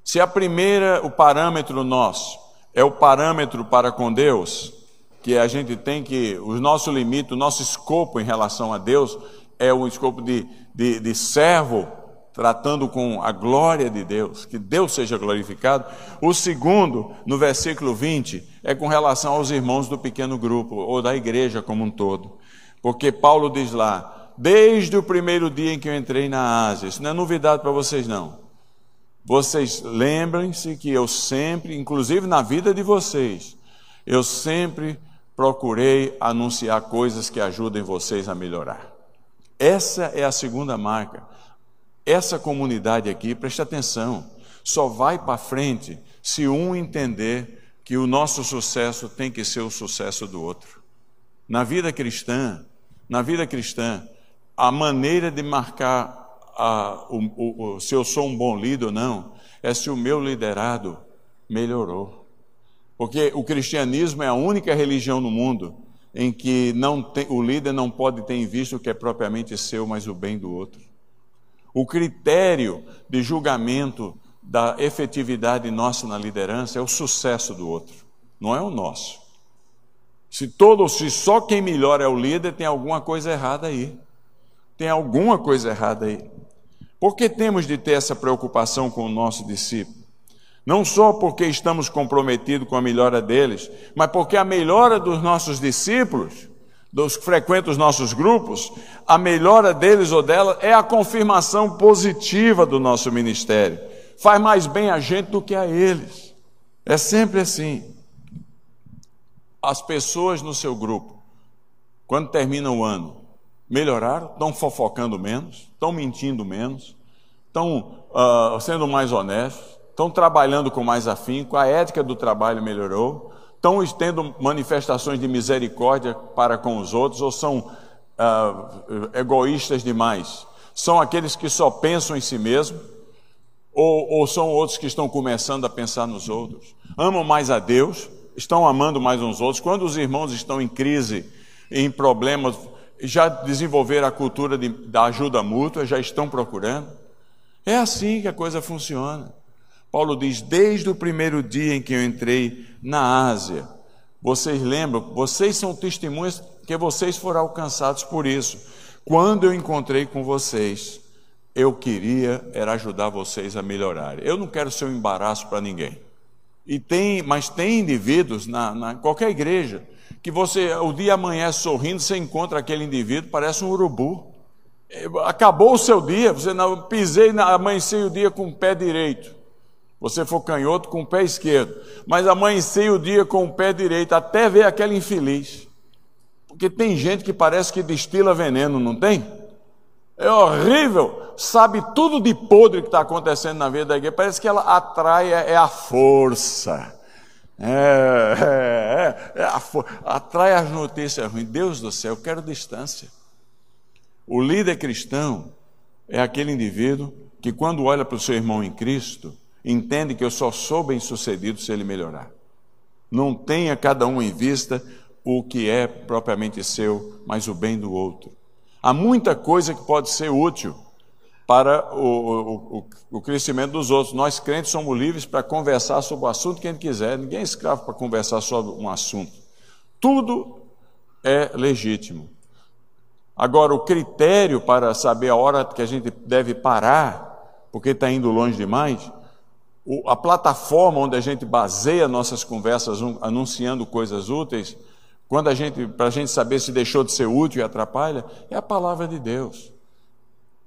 Se a primeira, o parâmetro nosso, é o parâmetro para com Deus, que a gente tem que, o nosso limite, o nosso escopo em relação a Deus, é o escopo de, de, de servo, tratando com a glória de Deus, que Deus seja glorificado. O segundo, no versículo 20, é com relação aos irmãos do pequeno grupo, ou da igreja como um todo. Porque Paulo diz lá, desde o primeiro dia em que eu entrei na Ásia, isso não é novidade para vocês não. Vocês lembrem-se que eu sempre, inclusive na vida de vocês, eu sempre procurei anunciar coisas que ajudem vocês a melhorar. Essa é a segunda marca. Essa comunidade aqui, preste atenção, só vai para frente se um entender que o nosso sucesso tem que ser o sucesso do outro. Na vida cristã, na vida cristã, a maneira de marcar a, o, o, se eu sou um bom líder ou não é se o meu liderado melhorou. Porque o cristianismo é a única religião no mundo em que tem, o líder não pode ter em vista o que é propriamente seu, mas o bem do outro. O critério de julgamento da efetividade nossa na liderança é o sucesso do outro, não é o nosso. Se todo, se só quem melhora é o líder, tem alguma coisa errada aí. Tem alguma coisa errada aí. Por que temos de ter essa preocupação com o nosso discípulo? Não só porque estamos comprometidos com a melhora deles, mas porque a melhora dos nossos discípulos, dos que frequentam os nossos grupos, a melhora deles ou dela é a confirmação positiva do nosso ministério. Faz mais bem a gente do que a eles. É sempre assim. As pessoas no seu grupo, quando termina o ano, melhoraram, estão fofocando menos, estão mentindo menos, estão uh, sendo mais honestos, estão trabalhando com mais afinco, a ética do trabalho melhorou, estão tendo manifestações de misericórdia para com os outros ou são uh, egoístas demais? São aqueles que só pensam em si mesmo ou, ou são outros que estão começando a pensar nos outros? Amam mais a Deus, estão amando mais uns outros. Quando os irmãos estão em crise, em problemas, já desenvolveram a cultura de, da ajuda mútua, já estão procurando. É assim que a coisa funciona. Paulo diz: desde o primeiro dia em que eu entrei na Ásia, vocês lembram, vocês são testemunhas que vocês foram alcançados por isso. Quando eu encontrei com vocês, eu queria era ajudar vocês a melhorar. Eu não quero ser um embaraço para ninguém. E tem, mas tem indivíduos na, na, qualquer igreja que você o dia amanhece sorrindo, você encontra aquele indivíduo, parece um urubu. É, acabou o seu dia, você não pisei, amanhecei o dia com o pé direito. Você for canhoto com o pé esquerdo, mas amanhecei o dia com o pé direito, até ver aquele infeliz. Porque tem gente que parece que destila veneno, não tem? É horrível, sabe tudo de podre que está acontecendo na vida da igreja, parece que ela atrai é, é a força. É, é, é, é a for... atrai as notícias ruins. Deus do céu, eu quero distância. O líder cristão é aquele indivíduo que, quando olha para o seu irmão em Cristo, entende que eu só sou bem sucedido se ele melhorar. Não tenha cada um em vista o que é propriamente seu, mas o bem do outro. Há muita coisa que pode ser útil para o, o, o, crescimento dos outros. Nós crentes somos livres para conversar sobre o assunto que a gente quiser. Ninguém é escravo para conversar sobre um assunto. Tudo é legítimo. Agora, o critério para saber a hora que a gente deve parar, porque está indo longe demais, a plataforma onde a gente baseia nossas conversas anunciando coisas úteis, quando a gente, para a gente saber se deixou de ser útil e atrapalha, é a palavra de Deus.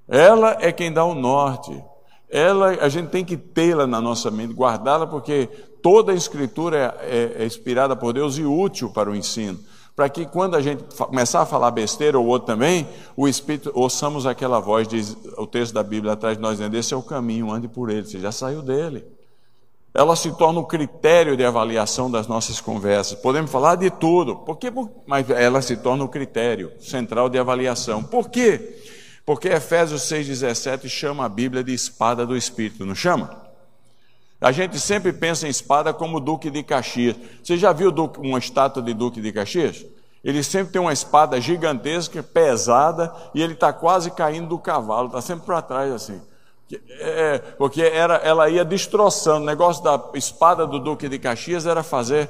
Ela é quem dá o norte. Ela, a gente tem que tê-la na nossa mente, guardá-la, porque toda a Escritura é, é, é inspirada por Deus e útil para o ensino para que quando a gente começar a falar besteira ou outro também, o Espírito, ouçamos aquela voz, diz o texto da Bíblia atrás de nós, dizendo, esse é o caminho, ande por ele, você já saiu dele. Ela se torna o critério de avaliação das nossas conversas. Podemos falar de tudo, por quê? mas ela se torna o critério central de avaliação. Por quê? Porque Efésios 6,17 chama a Bíblia de espada do Espírito, não chama? A gente sempre pensa em espada como Duque de Caxias. Você já viu uma estátua de Duque de Caxias? Ele sempre tem uma espada gigantesca, pesada, e ele está quase caindo do cavalo, está sempre para trás assim. É, porque era, ela ia destroçando. O negócio da espada do Duque de Caxias era fazer,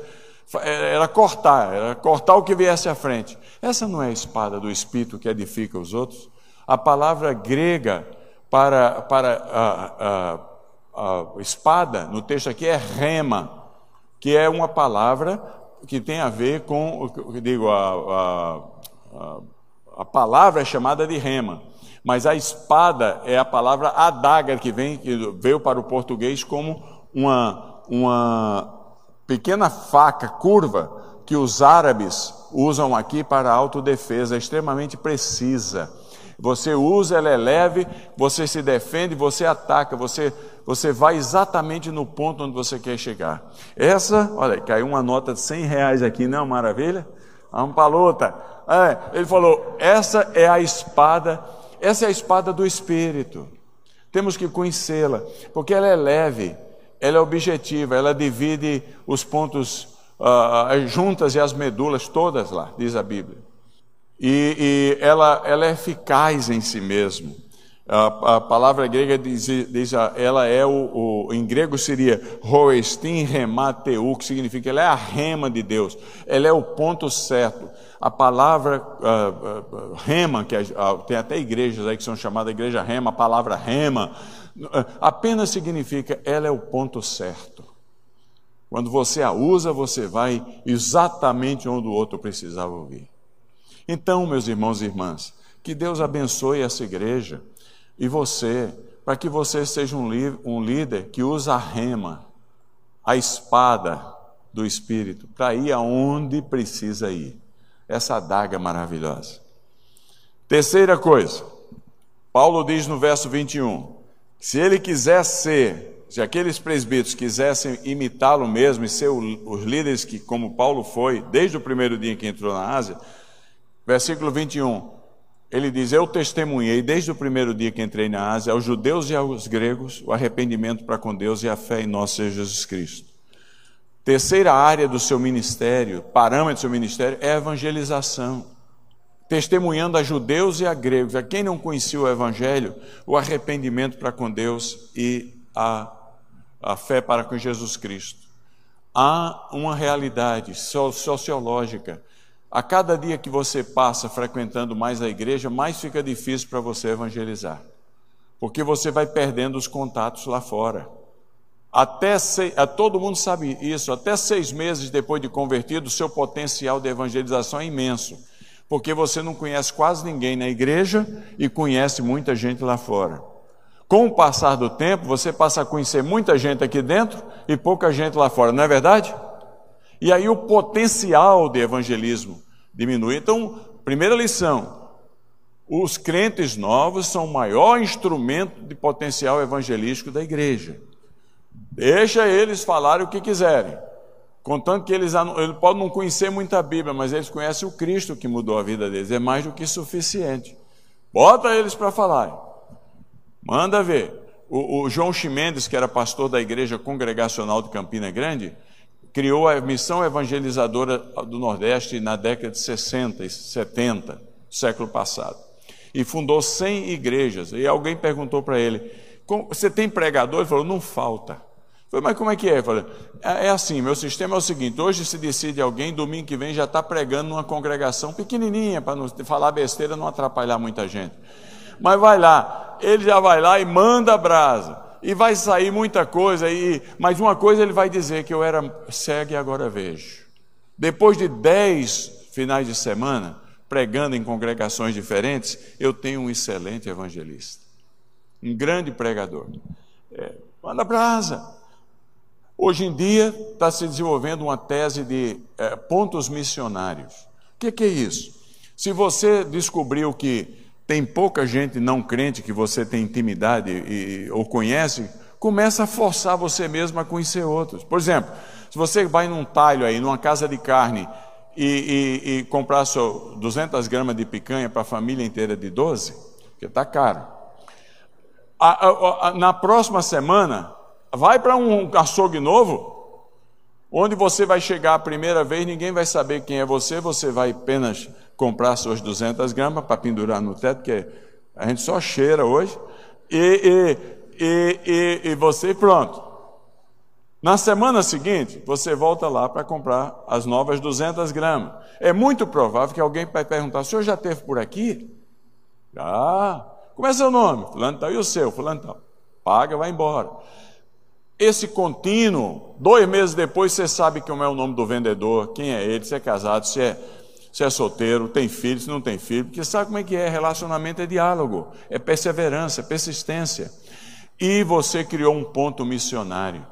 era cortar, era cortar o que viesse à frente. Essa não é a espada do Espírito que edifica os outros. A palavra grega para, para a, a, a espada, no texto aqui, é rema, que é uma palavra que tem a ver com, digo, a, a, a palavra é chamada de rema, mas a espada é a palavra adaga, que, vem, que veio para o português como uma, uma pequena faca curva que os árabes usam aqui para autodefesa, é extremamente precisa. Você usa, ela é leve, você se defende, você ataca, você, você vai exatamente no ponto onde você quer chegar. Essa, olha, caiu uma nota de 100 reais aqui, não, maravilha? Vamos para a luta. É, ele falou: essa é a espada, essa é a espada do Espírito. Temos que conhecê-la, porque ela é leve, ela é objetiva, ela divide os pontos uh, as juntas e as medulas todas lá, diz a Bíblia. E, e ela, ela é eficaz em si mesmo. A, a palavra grega diz, diz, ela é o, o, em grego seria roestin remateu, que significa ela é a rema de Deus, ela é o ponto certo. A palavra uh, uh, rema, que uh, tem até igrejas aí que são chamadas igreja rema, a palavra rema, apenas significa ela é o ponto certo. Quando você a usa, você vai exatamente onde o outro precisava ouvir. Então, meus irmãos e irmãs, que Deus abençoe essa igreja e você, para que você seja um, um líder que usa a rema, a espada do Espírito, para ir aonde precisa ir. Essa adaga maravilhosa. Terceira coisa, Paulo diz no verso 21: se ele quiser ser, se aqueles presbíteros quisessem imitá-lo mesmo e ser os líderes que, como Paulo foi, desde o primeiro dia que entrou na Ásia, Versículo 21. Ele diz: Eu testemunhei desde o primeiro dia que entrei na Ásia aos judeus e aos gregos o arrependimento para com Deus e a fé em nosso Senhor Jesus Cristo. Terceira área do seu ministério, parâmetro do seu ministério, é a evangelização. Testemunhando a judeus e a gregos, a quem não conhecia o Evangelho, o arrependimento para com Deus e a, a fé para com Jesus Cristo. Há uma realidade sociológica a cada dia que você passa frequentando mais a igreja, mais fica difícil para você evangelizar, porque você vai perdendo os contatos lá fora. Até seis, todo mundo sabe isso, até seis meses depois de convertido, o seu potencial de evangelização é imenso, porque você não conhece quase ninguém na igreja e conhece muita gente lá fora. Com o passar do tempo, você passa a conhecer muita gente aqui dentro e pouca gente lá fora, não é verdade? E aí o potencial de evangelismo diminui. Então, primeira lição: os crentes novos são o maior instrumento de potencial evangelístico da igreja. Deixa eles falarem o que quiserem. Contanto que eles, podem não conhecer muita Bíblia, mas eles conhecem o Cristo que mudou a vida deles. É mais do que suficiente. Bota eles para falar. Manda ver. O, o João Chimendes, que era pastor da igreja congregacional de Campina Grande, criou a missão evangelizadora do Nordeste na década de 60 e 70, século passado. E fundou 100 igrejas. E alguém perguntou para ele: Você tem pregador? Ele falou: Não falta. Falei, mas como é que é? falei, é, é assim, meu sistema é o seguinte: hoje se decide alguém, domingo que vem já está pregando numa congregação pequenininha, para não falar besteira, não atrapalhar muita gente. Mas vai lá, ele já vai lá e manda a brasa e vai sair muita coisa, e, mas uma coisa ele vai dizer que eu era cego e agora vejo. Depois de dez finais de semana, pregando em congregações diferentes, eu tenho um excelente evangelista, um grande pregador. É, manda brasa. Hoje em dia está se desenvolvendo uma tese de é, pontos missionários. O que, que é isso? Se você descobriu que tem pouca gente não crente que você tem intimidade e, ou conhece, começa a forçar você mesmo a conhecer outros. Por exemplo, se você vai num talho aí, numa casa de carne, e, e, e comprar só 200 gramas de picanha para a família inteira de 12, porque está caro. A, a, a, na próxima semana, vai para um açougue novo, onde você vai chegar a primeira vez, ninguém vai saber quem é você, você vai apenas comprar suas 200 gramas para pendurar no teto, que a gente só cheira hoje, e, e, e, e, você pronto. Na semana seguinte, você volta lá para comprar as novas 200 gramas. É muito provável que alguém vai perguntar: o senhor já esteve por aqui? Já. Como é seu nome? Fulano tal. E o seu? Fulano tal. Paga, vai embora. Esse contínuo, dois meses depois você sabe como é o nome do vendedor, quem é ele, se é casado, se é, se é solteiro, tem filho, se não tem filho, porque sabe como é que é? Relacionamento é diálogo, é perseverança, é persistência. E você criou um ponto missionário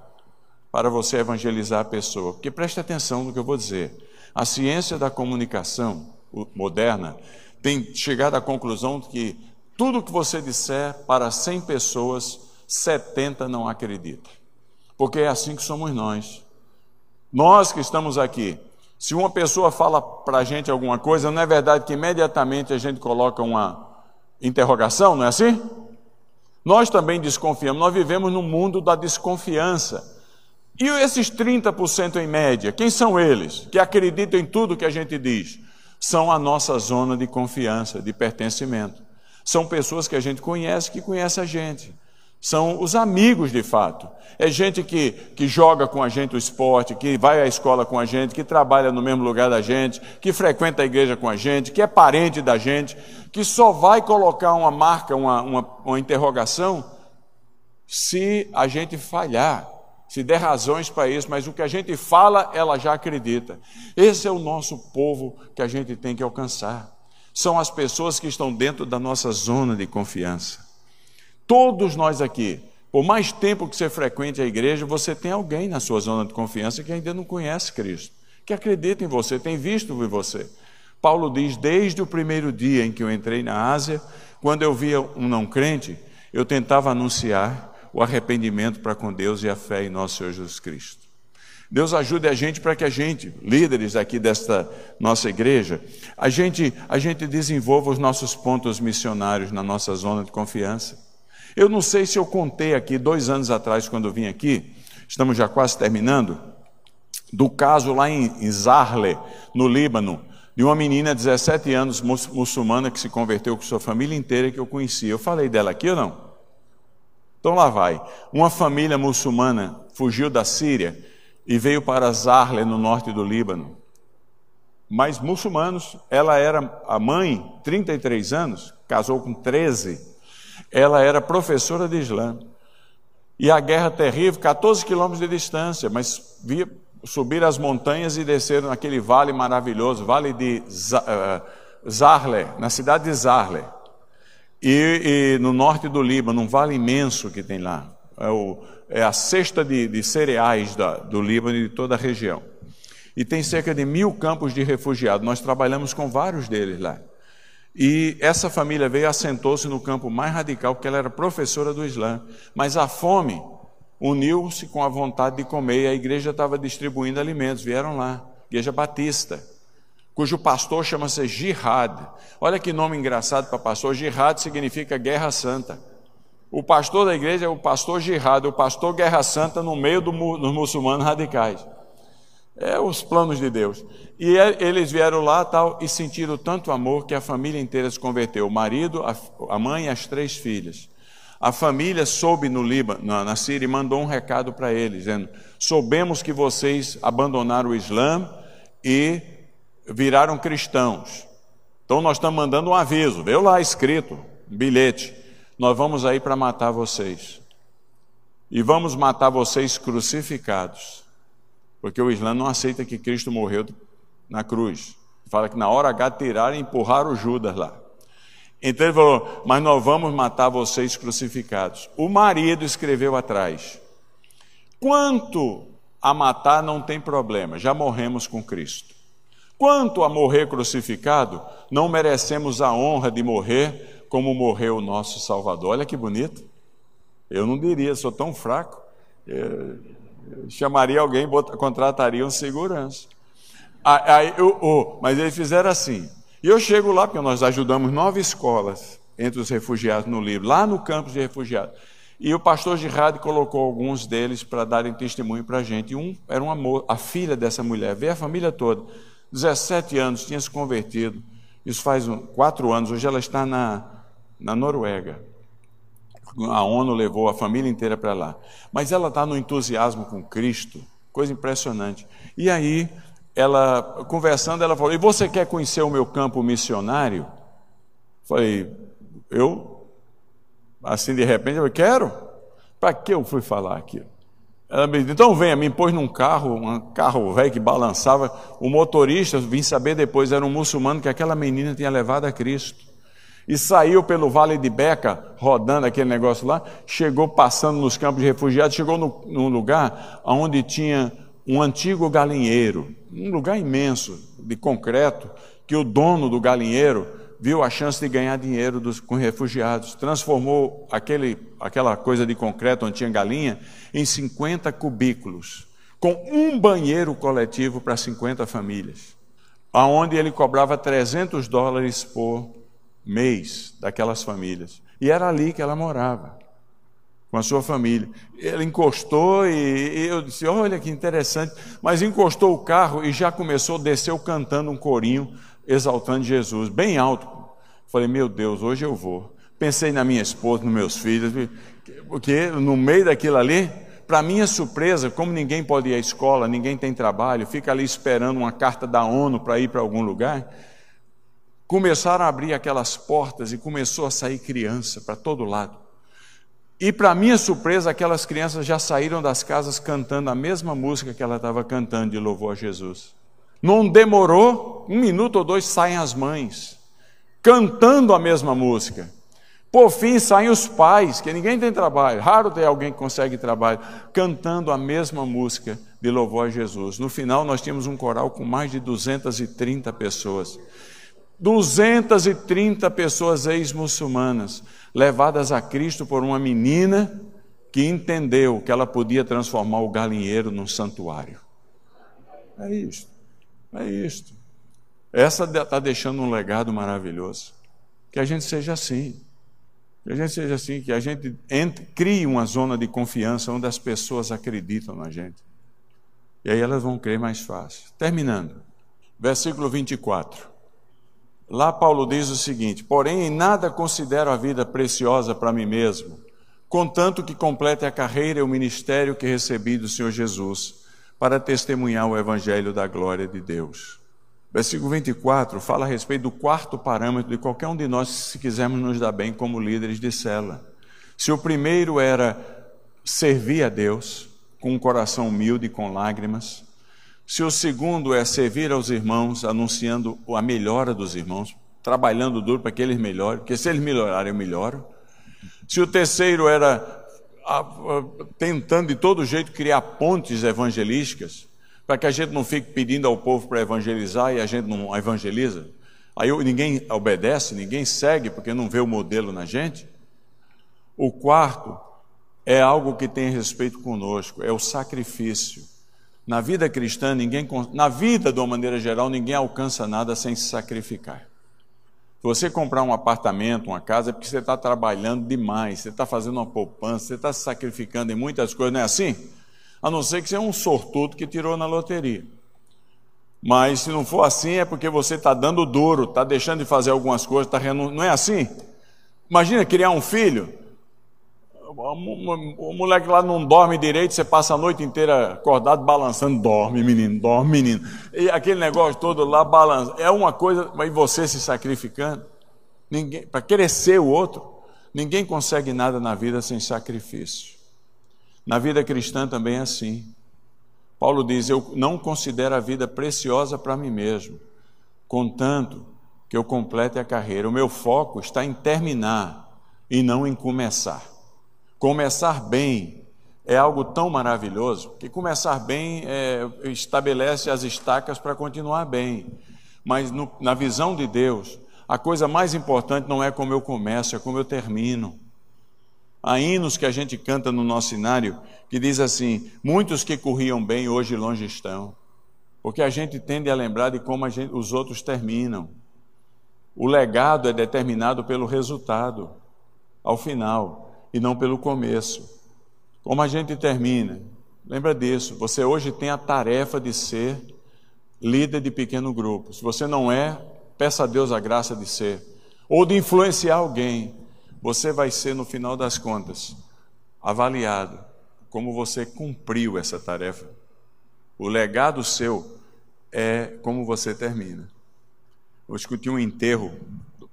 para você evangelizar a pessoa. Porque preste atenção no que eu vou dizer. A ciência da comunicação moderna tem chegado à conclusão de que tudo que você disser para 100 pessoas, 70 não acreditam. Porque é assim que somos nós. Nós que estamos aqui, se uma pessoa fala para a gente alguma coisa, não é verdade que imediatamente a gente coloca uma interrogação, não é assim? Nós também desconfiamos, nós vivemos no mundo da desconfiança. E esses 30% em média, quem são eles? Que acreditam em tudo que a gente diz? São a nossa zona de confiança, de pertencimento. São pessoas que a gente conhece, que conhece a gente. São os amigos de fato. É gente que, que joga com a gente o esporte, que vai à escola com a gente, que trabalha no mesmo lugar da gente, que frequenta a igreja com a gente, que é parente da gente, que só vai colocar uma marca, uma, uma, uma interrogação, se a gente falhar, se der razões para isso, mas o que a gente fala, ela já acredita. Esse é o nosso povo que a gente tem que alcançar são as pessoas que estão dentro da nossa zona de confiança. Todos nós aqui, por mais tempo que você frequente a igreja, você tem alguém na sua zona de confiança que ainda não conhece Cristo, que acredita em você, tem visto em você. Paulo diz: desde o primeiro dia em que eu entrei na Ásia, quando eu via um não crente, eu tentava anunciar o arrependimento para com Deus e a fé em nosso Senhor Jesus Cristo. Deus ajude a gente para que a gente, líderes aqui desta nossa igreja, a gente, a gente desenvolva os nossos pontos missionários na nossa zona de confiança. Eu não sei se eu contei aqui, dois anos atrás, quando eu vim aqui, estamos já quase terminando, do caso lá em Zarle, no Líbano, de uma menina de 17 anos muçulmana que se converteu com sua família inteira que eu conhecia. Eu falei dela aqui ou não? Então lá vai. Uma família muçulmana fugiu da Síria e veio para Zarle, no norte do Líbano. Mas muçulmanos, ela era a mãe, 33 anos, casou com 13. Ela era professora de Islã. E a guerra terrível, 14 quilômetros de distância, mas via subir as montanhas e descer naquele vale maravilhoso, vale de eh, Zarle, na cidade de Zarle. E, e no norte do Líbano, um vale imenso que tem lá. É o, é a cesta de, de cereais da, do Líbano e de toda a região. E tem cerca de mil campos de refugiados. Nós trabalhamos com vários deles lá. E essa família veio assentou-se no campo mais radical, porque ela era professora do Islã. Mas a fome uniu-se com a vontade de comer e a igreja estava distribuindo alimentos. Vieram lá, Igreja Batista, cujo pastor chama-se Jihad. Olha que nome engraçado para pastor. Jihad significa guerra santa. O pastor da igreja é o pastor Girado, o pastor Guerra Santa no meio do, dos muçulmanos radicais. É os planos de Deus. E é, eles vieram lá tal e sentiram tanto amor que a família inteira se converteu. O marido, a, mãe e as três filhas. A família soube no Líbano, na Síria, e mandou um recado para eles, dizendo: Soubemos que vocês abandonaram o Islã e viraram cristãos. Então nós estamos mandando um aviso, veio lá escrito, um bilhete nós vamos aí para matar vocês. E vamos matar vocês crucificados. Porque o Islã não aceita que Cristo morreu na cruz. Fala que na hora H tiraram e empurraram o Judas lá. Então ele falou: Mas nós vamos matar vocês crucificados. O marido escreveu atrás: Quanto a matar não tem problema, já morremos com Cristo. Quanto a morrer crucificado, não merecemos a honra de morrer como morreu o nosso Salvador. Olha que bonito. Eu não diria, sou tão fraco. Eu chamaria alguém, contrataria um segurança. Aí, eu, oh, mas eles fizeram assim. E eu chego lá, porque nós ajudamos nove escolas entre os refugiados no livro, lá no campus de refugiados. E o pastor Girard colocou alguns deles para darem testemunho para a gente. E um era uma, a filha dessa mulher, veio a família toda, 17 anos, tinha se convertido. Isso faz um, quatro anos, hoje ela está na, na Noruega. A ONU levou a família inteira para lá. Mas ela está no entusiasmo com Cristo, coisa impressionante. E aí, ela, conversando, ela falou: E você quer conhecer o meu campo missionário? Falei: Eu, assim de repente, eu quero. Para que eu fui falar aquilo? Ela me disse: Então venha, me pôs num carro, um carro velho que balançava. O motorista, vim saber depois, era um muçulmano que aquela menina tinha levado a Cristo e saiu pelo Vale de Beca, rodando aquele negócio lá, chegou passando nos campos de refugiados, chegou no, num lugar onde tinha um antigo galinheiro, um lugar imenso, de concreto, que o dono do galinheiro viu a chance de ganhar dinheiro dos, com refugiados, transformou aquele, aquela coisa de concreto onde tinha galinha em 50 cubículos, com um banheiro coletivo para 50 famílias, aonde ele cobrava 300 dólares por mês daquelas famílias. E era ali que ela morava, com a sua família. Ele encostou e, eu disse: Olha que interessante. Mas encostou o carro e já começou, desceu cantando um corinho, exaltando Jesus, bem alto. Falei: Meu Deus, hoje eu vou. Pensei na minha esposa, nos meus filhos, porque no meio daquilo ali, para minha surpresa, como ninguém pode ir à escola, ninguém tem trabalho, fica ali esperando uma carta da ONU para ir para algum lugar começaram a abrir aquelas portas e começou a sair criança para todo lado. E para minha surpresa, aquelas crianças já saíram das casas cantando a mesma música que ela estava cantando de louvor a Jesus. Não demorou, um minuto ou dois saem as mães, cantando a mesma música. Por fim, saem os pais, que ninguém tem trabalho, raro ter alguém que consegue trabalho, cantando a mesma música de louvor a Jesus. No final, nós tínhamos um coral com mais de 230 pessoas. 230 pessoas ex-muçulmanas levadas a Cristo por uma menina que entendeu que ela podia transformar o galinheiro num santuário. É isto, é isto. Essa está deixando um legado maravilhoso. Que a gente seja assim. Que a gente seja assim, que a gente entre, crie uma zona de confiança onde as pessoas acreditam na gente. E aí elas vão crer mais fácil. Terminando. Versículo 24. Lá Paulo diz o seguinte: Porém, em nada considero a vida preciosa para mim mesmo, contanto que complete a carreira e o ministério que recebi do Senhor Jesus, para testemunhar o evangelho da glória de Deus. Versículo 24 fala a respeito do quarto parâmetro de qualquer um de nós, se quisermos nos dar bem como líderes de cela. Se o primeiro era servir a Deus com um coração humilde e com lágrimas, se o segundo é servir aos irmãos, anunciando a melhora dos irmãos, trabalhando duro para que eles melhorem, porque se eles melhorarem, eu melhoro. Se o terceiro era tentando de todo jeito criar pontes evangelísticas, para que a gente não fique pedindo ao povo para evangelizar e a gente não evangeliza. Aí ninguém obedece, ninguém segue porque não vê o modelo na gente. O quarto é algo que tem respeito conosco, é o sacrifício. Na vida cristã, ninguém, na vida de uma maneira geral, ninguém alcança nada sem se sacrificar. Se você comprar um apartamento, uma casa, é porque você está trabalhando demais, você está fazendo uma poupança, você está se sacrificando em muitas coisas, não é assim? A não ser que você é um sortudo que tirou na loteria. Mas se não for assim, é porque você está dando duro, está deixando de fazer algumas coisas, está renun... não é assim? Imagina criar um filho, o moleque lá não dorme direito, você passa a noite inteira acordado balançando, dorme menino, dorme menino. E aquele negócio todo lá balança. É uma coisa, mas você se sacrificando, ninguém para crescer o outro, ninguém consegue nada na vida sem sacrifício. Na vida cristã também é assim. Paulo diz: Eu não considero a vida preciosa para mim mesmo, contanto que eu complete a carreira. O meu foco está em terminar e não em começar. Começar bem é algo tão maravilhoso que começar bem é, estabelece as estacas para continuar bem. Mas no, na visão de Deus, a coisa mais importante não é como eu começo, é como eu termino. Há hinos que a gente canta no nosso cenário que diz assim: muitos que corriam bem hoje longe estão. Porque a gente tende a lembrar de como gente, os outros terminam. O legado é determinado pelo resultado, ao final. E não pelo começo. Como a gente termina? Lembra disso. Você hoje tem a tarefa de ser líder de pequeno grupo. Se você não é, peça a Deus a graça de ser. Ou de influenciar alguém. Você vai ser, no final das contas, avaliado como você cumpriu essa tarefa. O legado seu é como você termina. Eu discuti um enterro,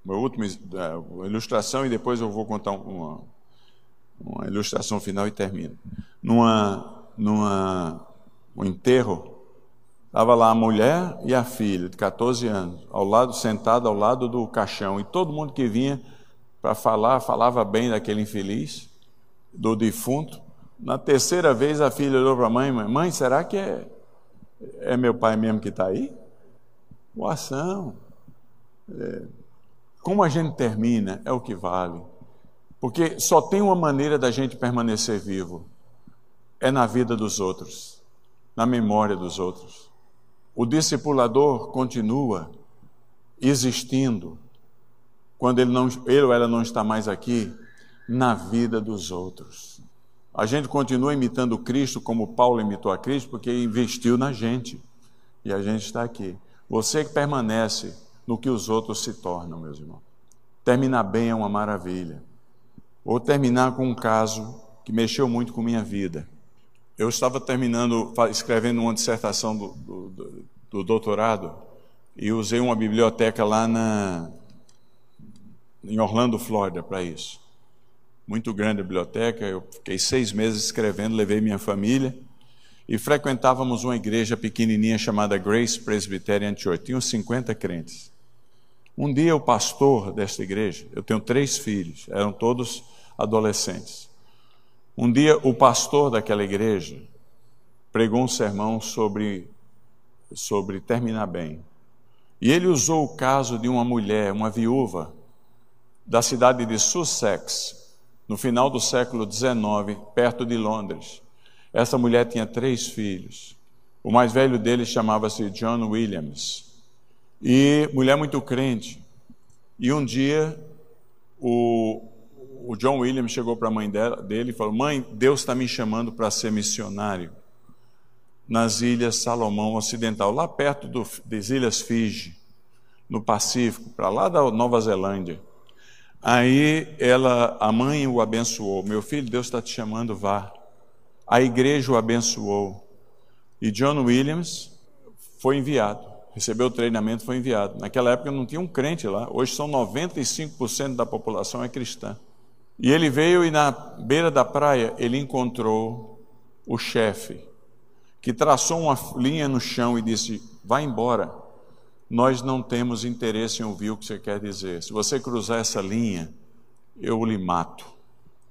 uma última uma ilustração, e depois eu vou contar uma, uma ilustração final e termino. Numa, numa, um enterro, estava lá a mulher e a filha, de 14 anos, ao lado, sentado ao lado do caixão, e todo mundo que vinha para falar, falava bem daquele infeliz, do defunto. Na terceira vez a filha olhou para a mãe, mãe, será que é, é meu pai mesmo que está aí? O ação. É, como a gente termina é o que vale. Porque só tem uma maneira da gente permanecer vivo: é na vida dos outros, na memória dos outros. O discipulador continua existindo quando ele, não, ele ou ela não está mais aqui, na vida dos outros. A gente continua imitando Cristo como Paulo imitou a Cristo, porque investiu na gente. E a gente está aqui. Você que permanece no que os outros se tornam, meus irmãos. Terminar bem é uma maravilha. Vou terminar com um caso que mexeu muito com minha vida. Eu estava terminando, escrevendo uma dissertação do, do, do doutorado e usei uma biblioteca lá na, em Orlando, Flórida, para isso. Muito grande a biblioteca, eu fiquei seis meses escrevendo, levei minha família e frequentávamos uma igreja pequenininha chamada Grace Presbyterian Church. Tinham 50 crentes. Um dia o pastor desta igreja, eu tenho três filhos, eram todos adolescentes. Um dia o pastor daquela igreja pregou um sermão sobre sobre terminar bem. E ele usou o caso de uma mulher, uma viúva da cidade de Sussex, no final do século XIX, perto de Londres. Essa mulher tinha três filhos. O mais velho deles chamava-se John Williams. E mulher muito crente. E um dia o, o John Williams chegou para a mãe dela, dele e falou: Mãe, Deus está me chamando para ser missionário nas ilhas Salomão Ocidental, lá perto do, das ilhas Fiji, no Pacífico, para lá da Nova Zelândia. Aí ela, a mãe o abençoou: Meu filho, Deus está te chamando, vá. A igreja o abençoou. E John Williams foi enviado recebeu o treinamento, foi enviado. Naquela época não tinha um crente lá, hoje são 95% da população é cristã. E ele veio e na beira da praia ele encontrou o chefe, que traçou uma linha no chão e disse: Vá embora, nós não temos interesse em ouvir o que você quer dizer. Se você cruzar essa linha, eu lhe mato.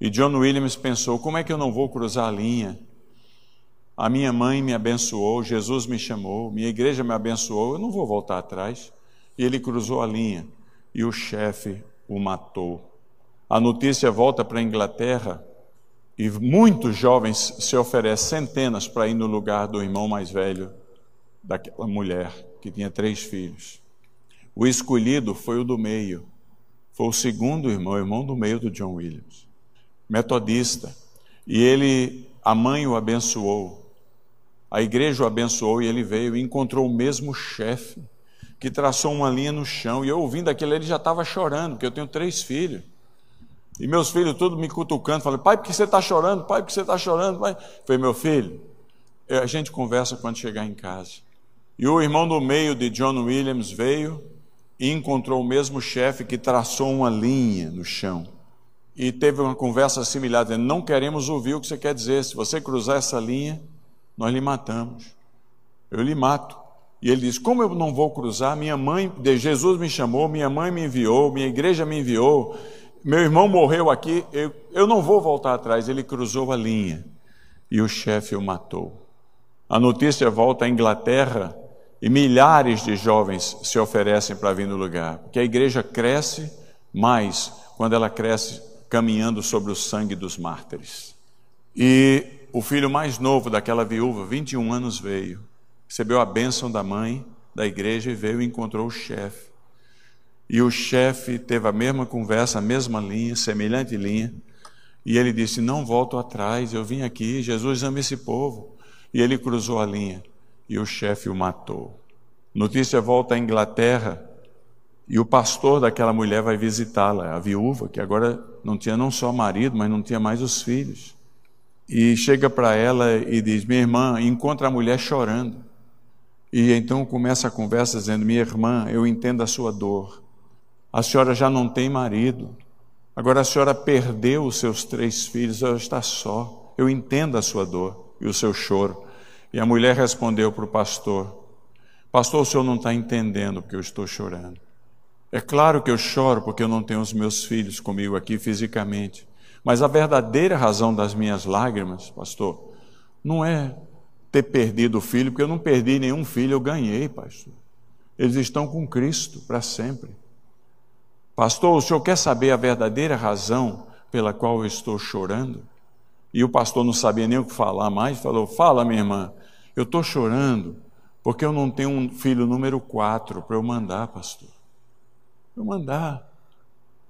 E John Williams pensou: como é que eu não vou cruzar a linha? A minha mãe me abençoou, Jesus me chamou, minha igreja me abençoou, eu não vou voltar atrás. E ele cruzou a linha e o chefe o matou. A notícia volta para a Inglaterra e muitos jovens se oferecem, centenas, para ir no lugar do irmão mais velho daquela mulher que tinha três filhos. O escolhido foi o do meio, foi o segundo irmão, o irmão do meio do John Williams, metodista. E ele, a mãe o abençoou, a igreja o abençoou e ele veio e encontrou o mesmo chefe que traçou uma linha no chão. E eu ouvindo aquilo, ele já estava chorando, porque eu tenho três filhos. E meus filhos todos me cutucando, falando, pai, por que você está chorando? Pai, por que você está chorando? Pai? Falei, meu filho, a gente conversa quando chegar em casa. E o irmão do meio de John Williams veio e encontrou o mesmo chefe que traçou uma linha no chão. E teve uma conversa similar, dizendo, não queremos ouvir o que você quer dizer. Se você cruzar essa linha, nós lhe matamos. Eu lhe mato. E ele diz: Como eu não vou cruzar? Minha mãe, Jesus me chamou, minha mãe me enviou, minha igreja me enviou, meu irmão morreu aqui, eu, eu não vou voltar atrás. Ele cruzou a linha e o chefe o matou. A notícia volta à Inglaterra e milhares de jovens se oferecem para vir no lugar, porque a igreja cresce mais quando ela cresce caminhando sobre o sangue dos mártires. E o filho mais novo daquela viúva, 21 anos, veio, recebeu a bênção da mãe da igreja e veio e encontrou o chefe. E o chefe teve a mesma conversa, a mesma linha, semelhante linha, E ele disse: Não volto atrás, eu vim aqui, Jesus ama esse povo. E ele cruzou a linha e o chefe o matou. Notícia volta à Inglaterra e o pastor daquela mulher vai visitá-la, a viúva, que agora não tinha não só marido, mas não tinha mais os filhos. E chega para ela e diz: Minha irmã, encontra a mulher chorando. E então começa a conversa dizendo: Minha irmã, eu entendo a sua dor. A senhora já não tem marido. Agora a senhora perdeu os seus três filhos, ela está só. Eu entendo a sua dor e o seu choro. E a mulher respondeu para o pastor: Pastor, o senhor não está entendendo porque eu estou chorando. É claro que eu choro porque eu não tenho os meus filhos comigo aqui fisicamente. Mas a verdadeira razão das minhas lágrimas, pastor, não é ter perdido o filho, porque eu não perdi nenhum filho, eu ganhei, pastor. Eles estão com Cristo para sempre. Pastor, o senhor quer saber a verdadeira razão pela qual eu estou chorando? E o pastor não sabia nem o que falar mais, falou: Fala, minha irmã, eu estou chorando porque eu não tenho um filho número quatro para eu mandar, pastor eu mandar.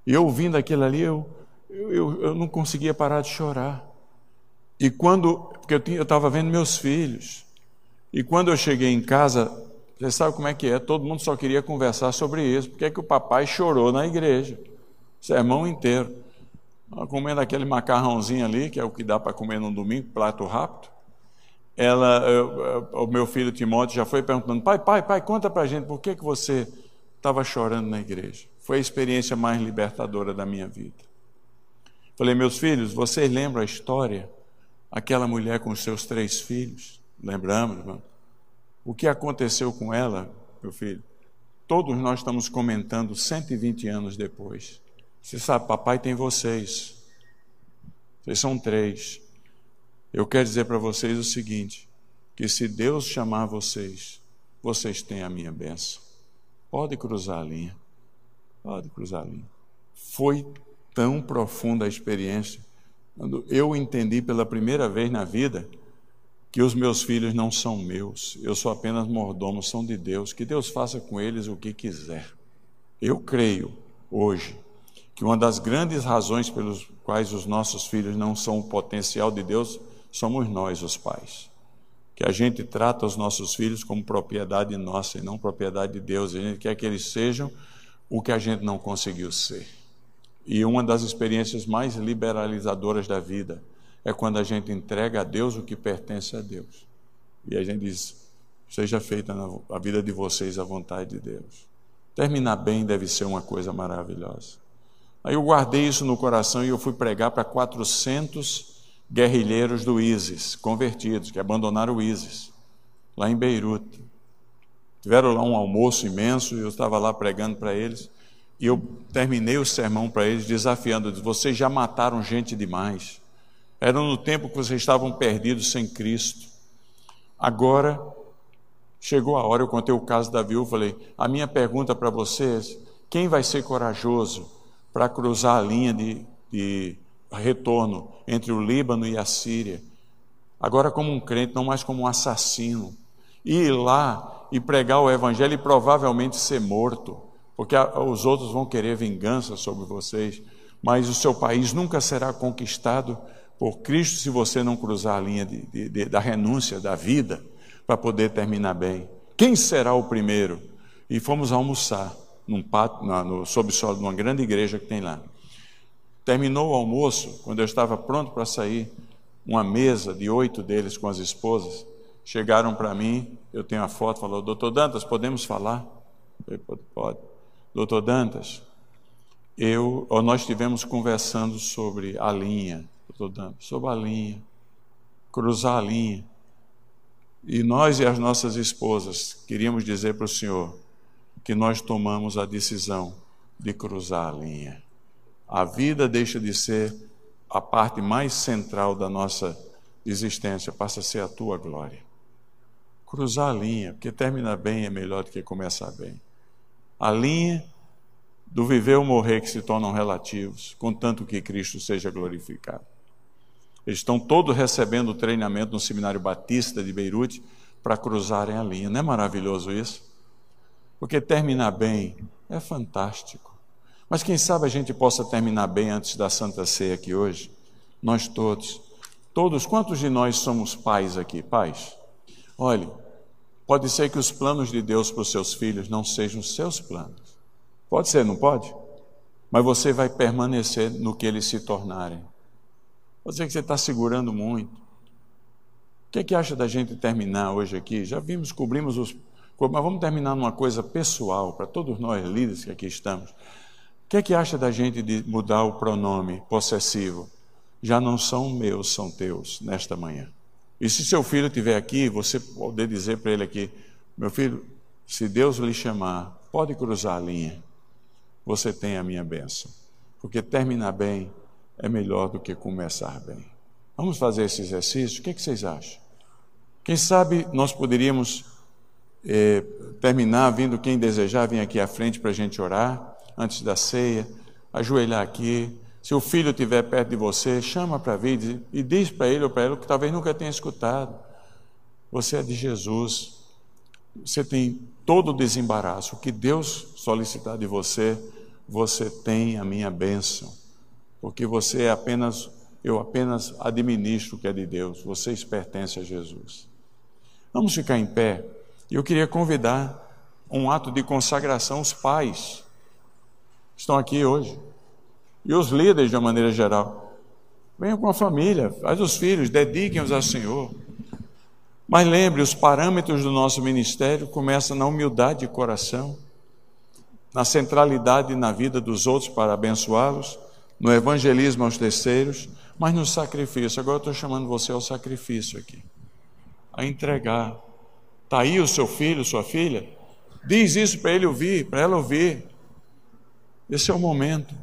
E ouvindo aquilo ali, eu, eu, eu não conseguia parar de chorar. E quando, porque eu estava vendo meus filhos, e quando eu cheguei em casa, você sabe como é que é, todo mundo só queria conversar sobre isso, porque é que o papai chorou na igreja, sermão inteiro. Comendo aquele macarrãozinho ali, que é o que dá para comer no domingo, prato rápido. Ela, eu, o meu filho Timóteo já foi perguntando: pai, pai, pai, conta para a gente por que, que você estava chorando na igreja. Foi a experiência mais libertadora da minha vida. Falei, meus filhos, vocês lembram a história? Aquela mulher com os seus três filhos? Lembramos, irmão? O que aconteceu com ela, meu filho? Todos nós estamos comentando 120 anos depois. Você sabe, papai tem vocês. Vocês são três. Eu quero dizer para vocês o seguinte: que se Deus chamar vocês, vocês têm a minha bênção. Pode cruzar a linha. Pode cruzar a linha. Foi tão profunda a experiência, quando eu entendi pela primeira vez na vida que os meus filhos não são meus, eu sou apenas mordomo, são de Deus, que Deus faça com eles o que quiser. Eu creio hoje que uma das grandes razões pelos quais os nossos filhos não são o potencial de Deus somos nós, os pais que a gente trata os nossos filhos como propriedade nossa e não propriedade de Deus. A gente quer que eles sejam o que a gente não conseguiu ser. E uma das experiências mais liberalizadoras da vida é quando a gente entrega a Deus o que pertence a Deus. E a gente diz: seja feita a vida de vocês a vontade de Deus. Terminar bem deve ser uma coisa maravilhosa. Aí eu guardei isso no coração e eu fui pregar para 400 guerrilheiros do ISIS, convertidos, que abandonaram o ISIS, lá em Beirute. Tiveram lá um almoço imenso e eu estava lá pregando para eles. E eu terminei o sermão para eles desafiando: vocês já mataram gente demais. Era no tempo que vocês estavam perdidos sem Cristo. Agora chegou a hora, eu contei o caso da viúva, falei: a minha pergunta para vocês: quem vai ser corajoso para cruzar a linha de, de retorno entre o Líbano e a Síria, agora como um crente, não mais como um assassino, e ir lá e pregar o Evangelho e provavelmente ser morto, porque os outros vão querer vingança sobre vocês, mas o seu país nunca será conquistado por Cristo se você não cruzar a linha de, de, de, da renúncia, da vida, para poder terminar bem. Quem será o primeiro? E fomos almoçar num pátio, no, sob solo de uma grande igreja que tem lá. Terminou o almoço, quando eu estava pronto para sair, uma mesa de oito deles com as esposas chegaram para mim. Eu tenho a foto, falou: Doutor Dantas, podemos falar? Eu falei, pode. Doutor Dantas, eu, nós estivemos conversando sobre a linha, doutor Dantas, sobre a linha, cruzar a linha. E nós e as nossas esposas queríamos dizer para o senhor que nós tomamos a decisão de cruzar a linha a vida deixa de ser a parte mais central da nossa existência, passa a ser a tua glória. Cruzar a linha, porque terminar bem é melhor do que começar bem. A linha do viver ou morrer que se tornam relativos, contanto que Cristo seja glorificado. Eles estão todos recebendo treinamento no Seminário Batista de Beirute para cruzarem a linha. Não é maravilhoso isso? Porque terminar bem é fantástico. Mas quem sabe a gente possa terminar bem antes da Santa Ceia aqui hoje, nós todos. Todos, quantos de nós somos pais aqui? Pais? Olhe, pode ser que os planos de Deus para os seus filhos não sejam os seus planos. Pode ser, não pode? Mas você vai permanecer no que eles se tornarem. Ser que você está segurando muito. O que, é que acha da gente terminar hoje aqui? Já vimos, cobrimos os. Mas vamos terminar numa coisa pessoal, para todos nós líderes que aqui estamos. O que é que acha da gente de mudar o pronome possessivo? Já não são meus, são teus, nesta manhã. E se seu filho estiver aqui, você poder dizer para ele aqui: meu filho, se Deus lhe chamar, pode cruzar a linha. Você tem a minha bênção. Porque terminar bem é melhor do que começar bem. Vamos fazer esse exercício? O que, é que vocês acham? Quem sabe nós poderíamos eh, terminar vindo quem desejar vir aqui à frente para a gente orar antes da ceia, ajoelhar aqui. Se o filho estiver perto de você, chama para vir e diz para ele ou para ela que talvez nunca tenha escutado. Você é de Jesus. Você tem todo o desembaraço. O que Deus solicitar de você, você tem a minha bênção. Porque você é apenas, eu apenas administro o que é de Deus. Vocês pertencem a Jesus. Vamos ficar em pé. Eu queria convidar um ato de consagração os pais que estão aqui hoje e os líderes de uma maneira geral. Venham com a família, faz os filhos, dediquem-os ao Senhor. Mas lembre, os parâmetros do nosso ministério começam na humildade de coração, na centralidade na vida dos outros para abençoá-los, no evangelismo aos terceiros, mas no sacrifício. Agora eu estou chamando você ao sacrifício aqui a entregar. Está aí o seu filho, sua filha? Diz isso para ele ouvir, para ela ouvir. Esse é o momento.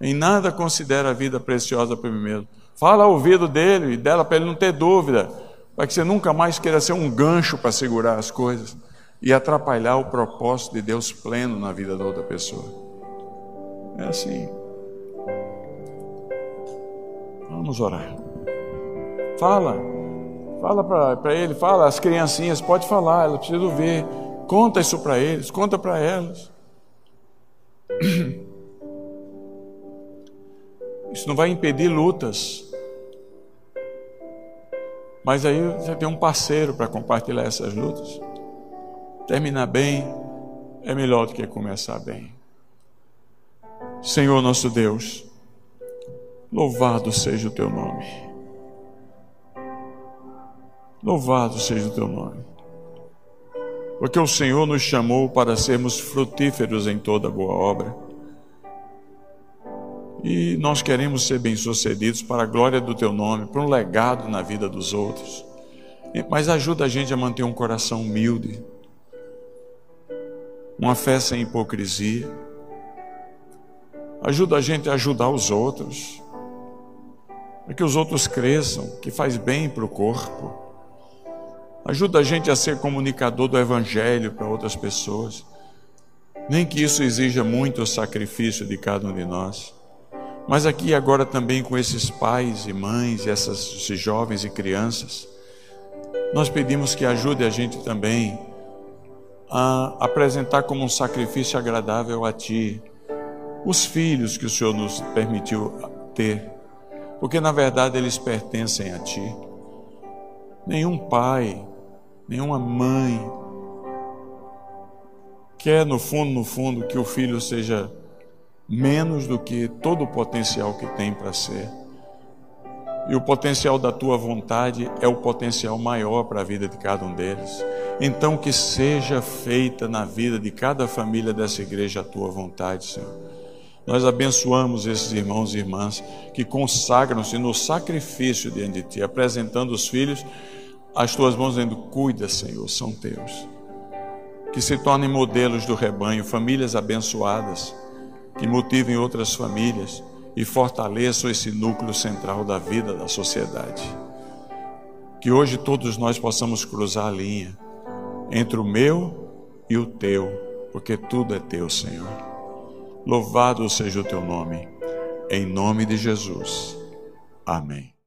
Em nada considera a vida preciosa para mim mesmo. Fala ao ouvido dele e dela para ele não ter dúvida, para que você nunca mais queira ser um gancho para segurar as coisas e atrapalhar o propósito de Deus pleno na vida da outra pessoa. É assim. Vamos orar. Fala. Fala para ele, fala, as criancinhas, pode falar, elas precisam ver. Conta isso para eles, conta para elas. Isso não vai impedir lutas. Mas aí você tem um parceiro para compartilhar essas lutas. Terminar bem é melhor do que começar bem. Senhor nosso Deus, louvado seja o teu nome. Louvado seja o teu nome. Porque o Senhor nos chamou para sermos frutíferos em toda boa obra. E nós queremos ser bem-sucedidos para a glória do teu nome, para um legado na vida dos outros. Mas ajuda a gente a manter um coração humilde, uma fé sem hipocrisia. Ajuda a gente a ajudar os outros, para que os outros cresçam, que faz bem para o corpo. Ajuda a gente a ser comunicador do Evangelho para outras pessoas. Nem que isso exija muito sacrifício de cada um de nós. Mas aqui agora também com esses pais e mães, essas, esses jovens e crianças, nós pedimos que ajude a gente também a apresentar como um sacrifício agradável a Ti os filhos que o Senhor nos permitiu ter, porque na verdade eles pertencem a Ti. Nenhum pai, nenhuma mãe quer, no fundo, no fundo, que o filho seja menos do que todo o potencial que tem para ser. E o potencial da tua vontade é o potencial maior para a vida de cada um deles. Então, que seja feita na vida de cada família dessa igreja a tua vontade, Senhor. Nós abençoamos esses irmãos e irmãs que consagram-se no sacrifício diante de Ti, apresentando os filhos as tuas mãos dizendo: Cuida, Senhor, são teus. Que se tornem modelos do rebanho, famílias abençoadas, que motivem outras famílias e fortaleçam esse núcleo central da vida da sociedade. Que hoje todos nós possamos cruzar a linha entre o meu e o teu, porque tudo é teu, Senhor. Louvado seja o teu nome, em nome de Jesus. Amém.